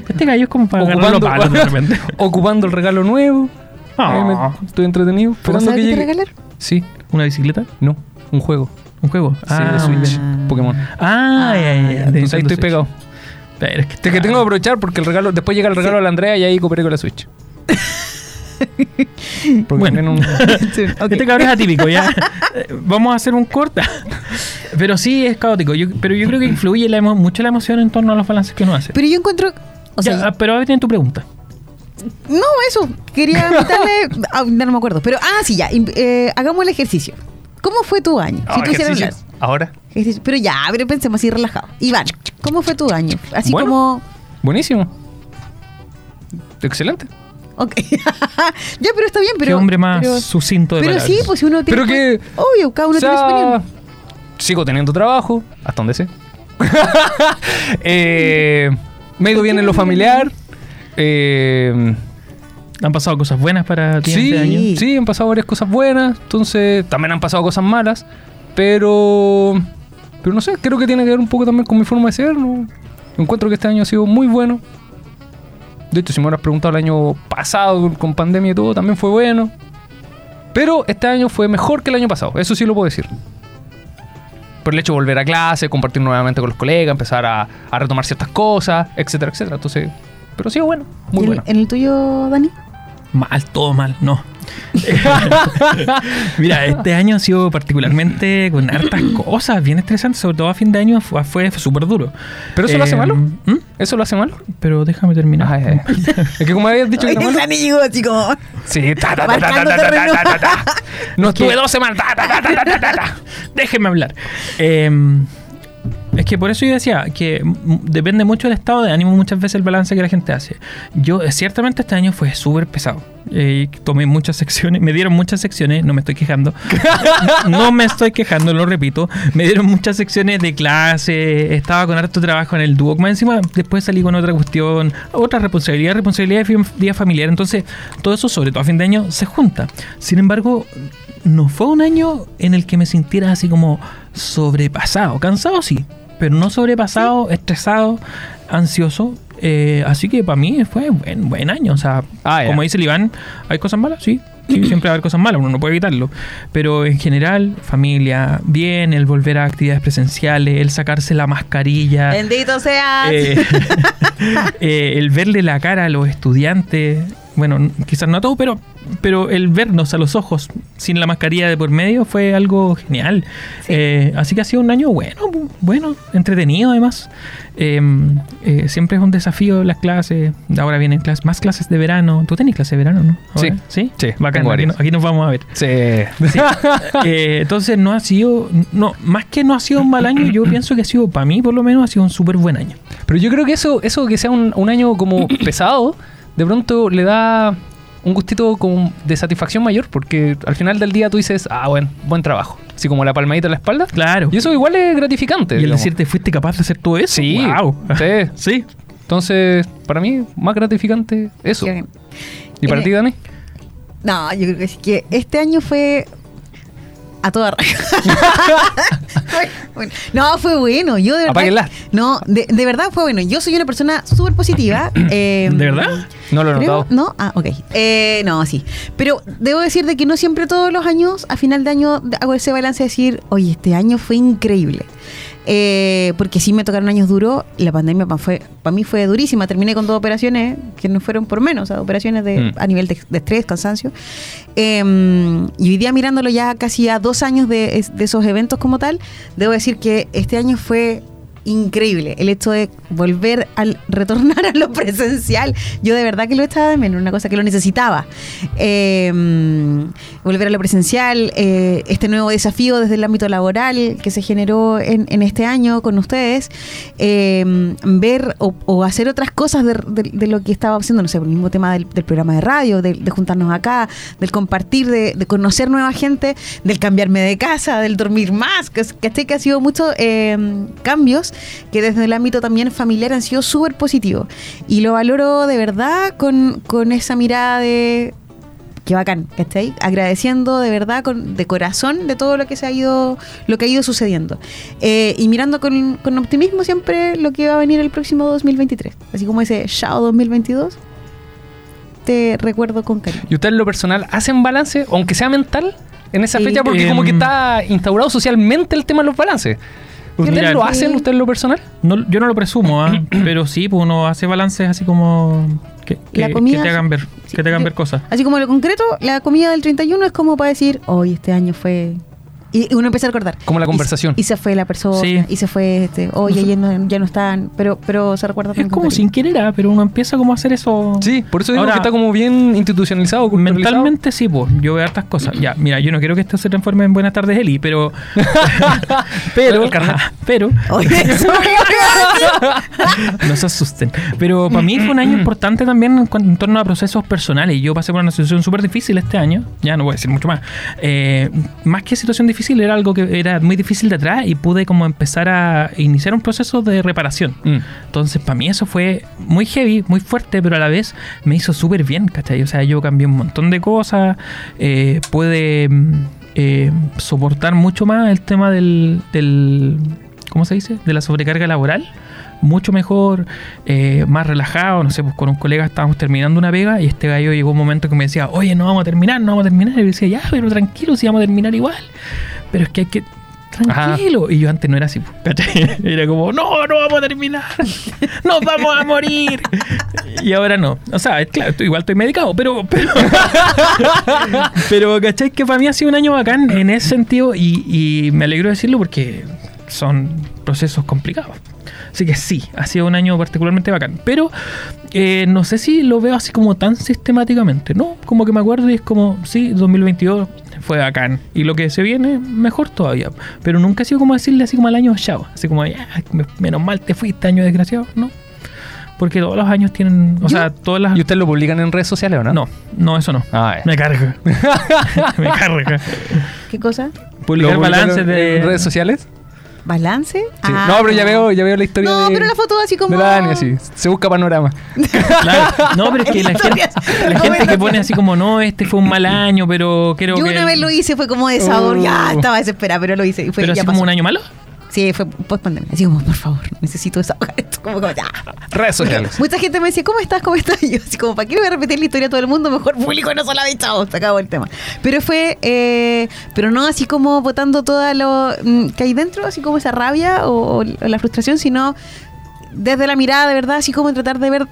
[SPEAKER 1] Este gallo es como para agarrar los palos de repente.
[SPEAKER 3] ocupando el regalo nuevo.
[SPEAKER 1] Ah.
[SPEAKER 3] Ahí me- estoy entretenido.
[SPEAKER 2] ¿Cómo
[SPEAKER 3] Esperando
[SPEAKER 2] sabes
[SPEAKER 3] que
[SPEAKER 2] qué te
[SPEAKER 3] llegue.
[SPEAKER 2] regalar?
[SPEAKER 3] Sí,
[SPEAKER 1] ¿Una bicicleta?
[SPEAKER 3] no, un juego.
[SPEAKER 1] ¿Un juego?
[SPEAKER 3] Sí, de
[SPEAKER 1] muy
[SPEAKER 3] Switch. Pokémon.
[SPEAKER 1] Ah, ya, ya, ya. de
[SPEAKER 3] Entonces ahí estoy
[SPEAKER 1] Switch.
[SPEAKER 3] pegado.
[SPEAKER 1] Pero es que,
[SPEAKER 3] Es que tengo que aprovechar porque el regalo, después llega el regalo a la Andrea y ahí cooperé con la Switch. Porque
[SPEAKER 1] Bueno.
[SPEAKER 3] tienen un-
[SPEAKER 2] Sí.
[SPEAKER 1] Este cabrón es atípico, ya. Eh, Vamos a hacer un corta. Pero sí es caótico. Yo, pero yo creo que influye la emo- mucho la emoción en torno a los balances que uno hace.
[SPEAKER 2] Pero yo encuentro. O sea,
[SPEAKER 1] Ya, ah, pero a ver, tiene tu pregunta.
[SPEAKER 2] no, eso. Quería invitarle. ah, no, no me acuerdo. Pero, ah, sí, ya. eh, hagamos el ejercicio. ¿Cómo fue tu año?
[SPEAKER 3] Ah,
[SPEAKER 2] si tú hicieras
[SPEAKER 3] ejercicio.
[SPEAKER 2] hablar.
[SPEAKER 3] Ahora.
[SPEAKER 2] Pero ya, pero pensemos así relajado. Iván, ¿cómo fue tu año? Así
[SPEAKER 3] Bueno.
[SPEAKER 2] como.
[SPEAKER 3] buenísimo. Excelente.
[SPEAKER 2] Ok. ya, pero está bien, pero.
[SPEAKER 1] Qué hombre más
[SPEAKER 2] pero-
[SPEAKER 1] sucinto de
[SPEAKER 2] Pero
[SPEAKER 1] palabras.
[SPEAKER 2] sí, pues si uno tiene.
[SPEAKER 3] Pero que-
[SPEAKER 2] Obvio, cada uno
[SPEAKER 3] O
[SPEAKER 2] tiene su opinión.
[SPEAKER 3] sigo teniendo trabajo, hasta donde sé. eh, me ha ido bien en lo familiar. Eh,
[SPEAKER 1] Han pasado cosas buenas para ti
[SPEAKER 3] sí,
[SPEAKER 1] este año.
[SPEAKER 3] sí, han pasado varias cosas buenas. Entonces, también han pasado cosas malas. Pero. Pero no sé, creo que tiene que ver un poco también con mi forma de ser. ¿no? Encuentro que este año ha sido muy bueno. De hecho, si me hubieras preguntado el año pasado, con- con pandemia y todo, también fue bueno. Pero este año fue mejor que el año pasado. Eso sí lo puedo decir. Por el hecho de volver a clase, compartir nuevamente con los colegas, empezar a, a retomar ciertas cosas, etcétera, etcétera. Entonces, pero sí, bueno, muy
[SPEAKER 2] ¿Y en-
[SPEAKER 3] bueno.
[SPEAKER 2] ¿En el tuyo, Dani?
[SPEAKER 1] Mal, todo mal, no. Mira, este año ha sido particularmente con hartas cosas bien estresantes, sobre todo a fin de año fue, fue súper duro.
[SPEAKER 3] ¿Pero eso lo hace
[SPEAKER 1] Eh,
[SPEAKER 3] malo?
[SPEAKER 1] ¿mm?
[SPEAKER 3] ¿Eso lo hace malo?
[SPEAKER 1] Pero déjame terminar.
[SPEAKER 3] Es que como habías dicho que era
[SPEAKER 2] el
[SPEAKER 3] malo.
[SPEAKER 2] Dani llegó así como.
[SPEAKER 3] Sí, ta, ta, ta, ta,
[SPEAKER 2] Marcando
[SPEAKER 3] ta, ta, ta,
[SPEAKER 2] terreno.
[SPEAKER 3] ta, ta, ta. No estuve dos semanas. ta, ta, ta, ta, ta, ta, ta.
[SPEAKER 1] Déjenme hablar. Eh, es que por eso yo decía que depende mucho del estado de ánimo muchas veces el balance que la gente hace. Yo eh, ciertamente este año fue súper pesado. Eh, tomé muchas secciones, me dieron muchas secciones, no me estoy quejando. no me estoy quejando, lo repito. Me dieron muchas secciones de clase, estaba con harto trabajo en el dúo. Más encima después salí con otra cuestión, otra responsabilidad, responsabilidad de día familiar. Entonces todo eso, sobre todo a fin de año, se junta. Sin embargo, no fue un año en el que me sintiera así como sobrepasado. Cansado sí, pero no sobrepasado, estresado, ansioso. Eh, así que para mí fue buen, buen año. O sea,
[SPEAKER 3] Ah,
[SPEAKER 1] como dice el Iván, ¿hay cosas malas? Sí. Sí, siempre va a haber cosas malas, uno no puede evitarlo. Pero en general, familia, bien, el volver a actividades presenciales, el sacarse la mascarilla.
[SPEAKER 2] Bendito seas.
[SPEAKER 1] Eh, eh, el verle la cara a los estudiantes, bueno, quizás no a todos, pero, pero el vernos a los ojos sin la mascarilla de por medio fue algo genial. Eh, así que ha sido un año bueno, bu- bueno, entretenido además. Eh, eh, siempre es un desafío las clases. Ahora vienen clases, más clases de verano. ¿Tú tenés clases de verano, no? Ahora,
[SPEAKER 3] Sí.
[SPEAKER 1] ¿Sí?
[SPEAKER 3] Sí,
[SPEAKER 1] Bacán, aquí, no- aquí nos vamos a ver.
[SPEAKER 3] Sí.
[SPEAKER 1] Sí. Eh, entonces no ha sido, no, más que no ha sido un mal año, yo pienso que ha sido, para mí por lo menos, ha sido un súper buen año.
[SPEAKER 3] Pero yo creo que eso, eso que sea un, un año como pesado, de pronto le da un gustito como de satisfacción mayor, porque al final del día tú dices, ah, bueno, buen trabajo. Así como la palmadita en la espalda.
[SPEAKER 1] Claro.
[SPEAKER 3] Y eso igual es gratificante.
[SPEAKER 1] Y el
[SPEAKER 3] digamos.
[SPEAKER 1] decirte, ¿fuiste capaz de hacer todo eso?
[SPEAKER 3] Sí,
[SPEAKER 1] Wow.
[SPEAKER 3] sí.
[SPEAKER 1] sí.
[SPEAKER 3] Entonces, para mí, más gratificante eso. ¿Y para
[SPEAKER 2] Eh,
[SPEAKER 3] ti, Dani?
[SPEAKER 2] No, yo creo que sí que este año fue a toda raja. Bueno, no, fue bueno. Yo de verdad.
[SPEAKER 3] Apáguenla.
[SPEAKER 2] No, de, de verdad fue bueno. Yo soy una persona súper positiva. eh,
[SPEAKER 1] ¿De verdad?
[SPEAKER 3] No lo he notado.
[SPEAKER 2] ¿No? Ah, ok. Eh, no, sí. Pero debo decir de que no siempre todos los años, a final de año, hago ese balance de decir, oye, este año fue increíble. Eh, porque sí me tocaron años duros. La pandemia para fue, para mí fue durísima. Terminé con dos operaciones que no fueron por menos, o sea, operaciones de,
[SPEAKER 3] Mm.
[SPEAKER 2] a nivel de, de estrés, cansancio. Eh, y hoy día mirándolo ya casi a dos años de, de esos eventos como tal, debo decir que este año fue increíble el hecho de volver al retornar a lo presencial. Yo de verdad que lo estaba de menos, una cosa que lo necesitaba. Eh, volver a lo presencial, eh, este nuevo desafío desde el ámbito laboral que se generó en, en este año con ustedes, eh, ver o, o hacer otras cosas de, de- de lo que estaba haciendo, no sé, el mismo tema del, programa de radio, de, de juntarnos acá, del compartir, de, de conocer nueva gente, del cambiarme de casa, del dormir más, que, que, que ha sido muchos eh, cambios que desde el ámbito también familiar han sido súper positivos. Y lo valoro de verdad con, con esa mirada de qué bacán, ¿cachai? Agradeciendo de verdad, con, de corazón, de todo lo que se ha ido, lo que ha ido sucediendo. Eh, y mirando con, con optimismo siempre lo que va a venir el próximo 2023. Así como ese Chao 2022, te recuerdo con cariño.
[SPEAKER 3] ¿Y ustedes en lo personal hacen balance, aunque sea mental, en esa
[SPEAKER 2] Sí.
[SPEAKER 3] fecha? Porque como que
[SPEAKER 1] Em.
[SPEAKER 3] está instaurado socialmente el tema de los balances. ¿Ustedes
[SPEAKER 1] Mira,
[SPEAKER 3] lo hacen, ustedes en lo personal?
[SPEAKER 1] No, yo no lo presumo, ¿ah? pero sí, pues uno hace balances así como que, que-
[SPEAKER 2] La comida-
[SPEAKER 1] que te hagan ver,
[SPEAKER 2] sí,
[SPEAKER 1] que te hagan
[SPEAKER 2] yo-
[SPEAKER 1] ver cosas.
[SPEAKER 2] Así como lo concreto, la comida del 31 es como para decir, hoy este año fue... Y uno empieza a recordar.
[SPEAKER 3] Como la conversación.
[SPEAKER 2] Y, se fue la persona,
[SPEAKER 1] Sí.
[SPEAKER 2] y se fue este, oye, ya no, ya no están, pero, pero se recuerda
[SPEAKER 1] Es como sin querer, ¿ah? pero uno empieza como a hacer eso.
[SPEAKER 3] Sí, por eso digo
[SPEAKER 1] Ahora,
[SPEAKER 3] que está como bien institucionalizado.
[SPEAKER 1] Mentalmente sí, pues, yo veo hartas cosas. Ya, mira, yo no quiero que esto se transforme en Buenas tardes, Eli, pero. pero. Pero.
[SPEAKER 2] Oye, eso
[SPEAKER 1] no se asusten. Pero para mí fue un año importante también en, en torno a procesos personales. Yo pasé por una situación súper difícil este año. Ya no voy a decir mucho más. Eh, más que situación difícil, era algo que era muy difícil de atrás y pude como empezar a iniciar un proceso de reparación.
[SPEAKER 3] Mm.
[SPEAKER 1] Entonces, para mí eso fue muy heavy, muy fuerte, pero a la vez me hizo súper bien, ¿cachai? O sea, yo cambié un montón de cosas, eh, pude mm, eh, soportar mucho más el tema del, del, ¿cómo se dice? De la sobrecarga laboral. Mucho mejor, eh, más relajado, no sé, pues con un colega estábamos terminando una pega y este gallo llegó un momento que me decía, oye, no vamos a terminar, no vamos a terminar. Y yo decía, ya, pero tranquilo, si vamos a terminar igual. Pero es que hay que, tranquilo. Y yo antes no era así, pues, ¿cachai? Era como, no, no vamos a terminar, nos vamos a morir. Y ahora no. O sea, claro, estoy- igual estoy medicado, pero, pero, pero, ¿cachai? Que para mí ha sido un año bacán en ese sentido y, y me alegro decirlo porque son procesos complicados. Así que sí, ha sido un año particularmente bacán. Pero eh, no sé si lo veo así como tan sistemáticamente, ¿no? Como que me acuerdo y es como, sí, 2022 fue bacán. Y lo que se viene, mejor todavía. Pero nunca ha sido como decirle así como al año chao. Así como, ya, menos mal te fuiste, año desgraciado. No. Porque todos los años tienen, o
[SPEAKER 2] Yo-
[SPEAKER 1] sea, todas las...
[SPEAKER 3] ¿Y ustedes lo publican en redes sociales o no?
[SPEAKER 1] No, no, eso no.
[SPEAKER 3] Ah.
[SPEAKER 1] Me carga. me carga.
[SPEAKER 2] ¿Qué cosa?
[SPEAKER 1] Publicar
[SPEAKER 3] ¿Lo publican
[SPEAKER 1] balances de...
[SPEAKER 3] en redes sociales?
[SPEAKER 2] ¿Balance?
[SPEAKER 3] Sí.
[SPEAKER 2] Ah,
[SPEAKER 3] no, pero ya veo, ya veo la historia
[SPEAKER 2] No,
[SPEAKER 3] de,
[SPEAKER 2] pero la foto así como.
[SPEAKER 3] de la Dani, así. Se busca panorama.
[SPEAKER 1] Claro. No, pero es que la gente, la gente que pone así como, no, este fue un mal año, pero quiero
[SPEAKER 2] Yo
[SPEAKER 1] que...
[SPEAKER 2] una vez lo hice, fue como de sabor,
[SPEAKER 3] Oh.
[SPEAKER 2] ya estaba desesperada, pero lo hice. Y fue,
[SPEAKER 1] Pero
[SPEAKER 2] ya
[SPEAKER 1] así
[SPEAKER 2] pasó.
[SPEAKER 1] como un año malo.
[SPEAKER 2] Sí, fue post pandemia. Así como, por favor, necesito desahogar esto. Como, como ya.
[SPEAKER 3] Redes sociales.
[SPEAKER 2] Mucha gente me decía, ¿cómo estás? ¿Cómo estás? Y yo, así como, ¿para qué voy a repetir la historia a todo el mundo? Mejor público no sola vez, chao, se acabó el tema. Pero fue, eh, pero no así como botando toda lo mm, que hay dentro, así como esa rabia o, o la frustración, sino desde la mirada de verdad, así como tratar de ver.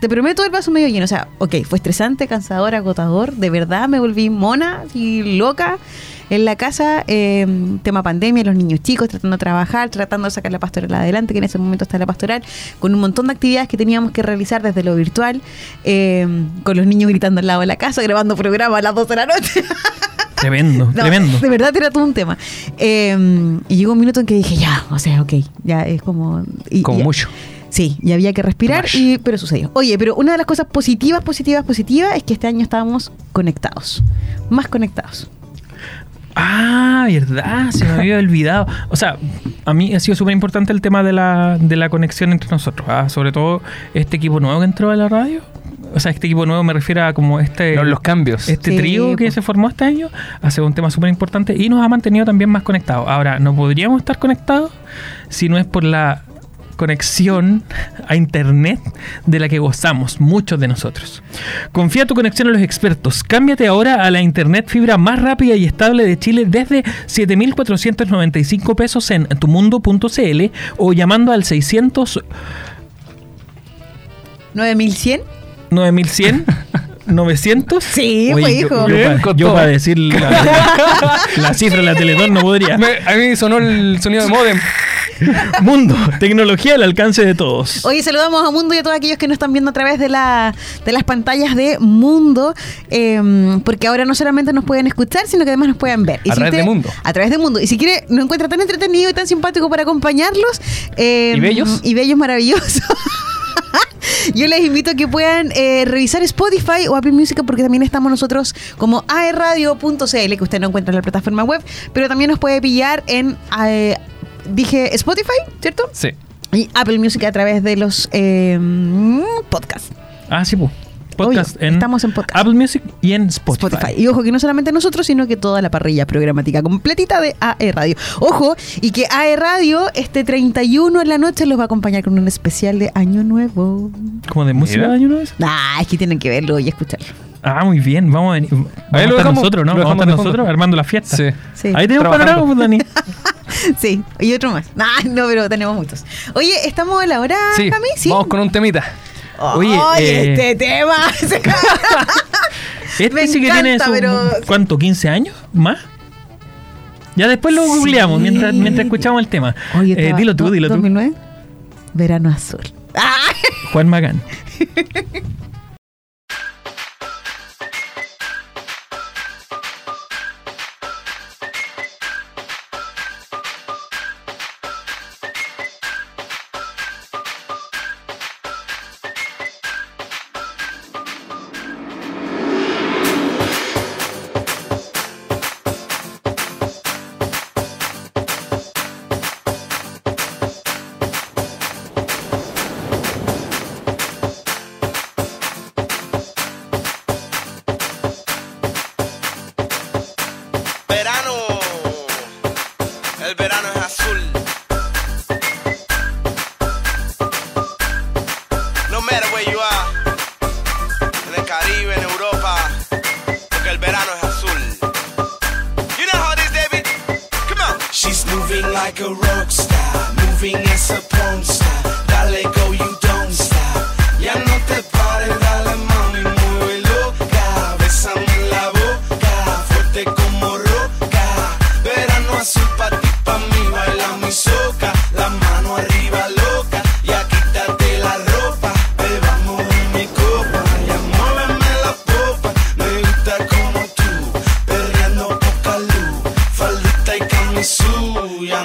[SPEAKER 2] Te prometo el vaso medio lleno. O sea, ok, fue estresante, cansador, agotador. De verdad me volví mona y loca en la casa. eh, tema pandemia, los niños chicos tratando de trabajar, tratando de sacar la pastoral adelante, que en ese momento está la pastoral, con un montón de actividades que teníamos que realizar desde lo virtual, eh, con los niños gritando al lado de la casa, grabando programas a las 12 de la noche.
[SPEAKER 1] Tremendo,
[SPEAKER 2] No,
[SPEAKER 1] tremendo.
[SPEAKER 2] De verdad era todo un tema. Eh, y llegó un minuto en que dije, ya, o sea, ok, ya es como... y-
[SPEAKER 3] Como mucho.
[SPEAKER 2] Sí, y había que respirar, y, pero sucedió. Oye, pero una de las cosas positivas, positivas, positivas es que este año estábamos conectados. Más conectados.
[SPEAKER 1] Ah, verdad, se me había olvidado. O sea, a mí ha sido súper importante el tema de la, de la conexión entre nosotros. ah, Sobre todo este equipo nuevo que entró a la radio. O sea, este equipo nuevo me refiero a como este...
[SPEAKER 3] Los, los cambios.
[SPEAKER 1] Este
[SPEAKER 2] Sí,
[SPEAKER 1] trío que
[SPEAKER 2] pues.
[SPEAKER 1] se formó este año ha sido un tema súper importante y nos ha mantenido también más conectados. Ahora, no podríamos estar conectados si no es por la conexión a internet de la que gozamos muchos de nosotros. Confía tu conexión a los expertos. Cámbiate ahora a la internet fibra más rápida y estable de Chile desde 7.495 pesos en tumundo.cl o llamando al 600
[SPEAKER 2] ¿9100?
[SPEAKER 1] 9100 900
[SPEAKER 2] Sí,
[SPEAKER 1] Oye,
[SPEAKER 2] pues,
[SPEAKER 1] yo-
[SPEAKER 2] hijo.
[SPEAKER 1] Yo, yo
[SPEAKER 3] todo.
[SPEAKER 1] para decir la, la cifra de la Teletón no podría.
[SPEAKER 3] Me- a mí me sonó el sonido de modem.
[SPEAKER 1] Mundo, tecnología al alcance de todos.
[SPEAKER 2] Hoy saludamos a Mundo y a todos aquellos que nos están viendo a través de, la, de las pantallas de Mundo, eh, porque ahora no solamente nos pueden escuchar, sino que además nos pueden ver.
[SPEAKER 3] A través de Mundo.
[SPEAKER 2] A través de Mundo. Y si quiere, nos encuentra tan entretenido y tan simpático para acompañarlos. eh,
[SPEAKER 3] ¿Y bellos?
[SPEAKER 2] Y bellos maravillosos. Yo les invito a que puedan eh, revisar Spotify o Apple Music porque también estamos nosotros como aerradio.cl, que usted no encuentra en la plataforma web, pero también nos puede pillar en, eh, dije Spotify, ¿cierto?
[SPEAKER 3] Sí.
[SPEAKER 2] Y Apple Music a través de los eh, mm, podcasts.
[SPEAKER 1] Ah, sí, pues. Podcast
[SPEAKER 2] Obvio,
[SPEAKER 1] en
[SPEAKER 2] estamos en podcast.
[SPEAKER 1] Apple Music y en Spotify.
[SPEAKER 2] Spotify. Y ojo que no solamente nosotros, sino que toda la parrilla programática completita de AE Radio. Ojo, y que AE Radio este 31 en la noche los va a acompañar con un especial de Año Nuevo.
[SPEAKER 1] Como de música de año nuevo.
[SPEAKER 2] Ah, es que tienen que verlo y escucharlo.
[SPEAKER 1] Ah, muy bien. Vamos a venir. Vamos a
[SPEAKER 3] Ahí lo
[SPEAKER 1] estar
[SPEAKER 3] dejamos,
[SPEAKER 1] nosotros, ¿no?
[SPEAKER 3] lo
[SPEAKER 1] Vamos a estar nosotros armando la fiesta.
[SPEAKER 3] Sí.
[SPEAKER 2] Sí.
[SPEAKER 1] Ahí tenemos panorama, pues, Dani.
[SPEAKER 2] Sí, y otro más. Nah, no, pero tenemos muchos. Oye, ¿estamos a la hora,
[SPEAKER 3] Sí.
[SPEAKER 2] Cami? Sí.
[SPEAKER 3] Vamos con un temita.
[SPEAKER 1] Oye, eh,
[SPEAKER 2] este tema.
[SPEAKER 1] Este
[SPEAKER 2] Me
[SPEAKER 1] sí que tiene su-
[SPEAKER 2] pero-
[SPEAKER 1] ¿Cuánto? ¿15 años? ¿Más? Ya después lo
[SPEAKER 2] Sí.
[SPEAKER 1] googleamos mientras, mientras escuchamos el tema.
[SPEAKER 2] Oye,
[SPEAKER 1] Eh, dilo tú, dilo tú.
[SPEAKER 2] 2009, Verano Azul.
[SPEAKER 1] Juan Magán.
[SPEAKER 6] Faldita y camisú, ya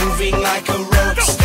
[SPEAKER 6] Moving like a rock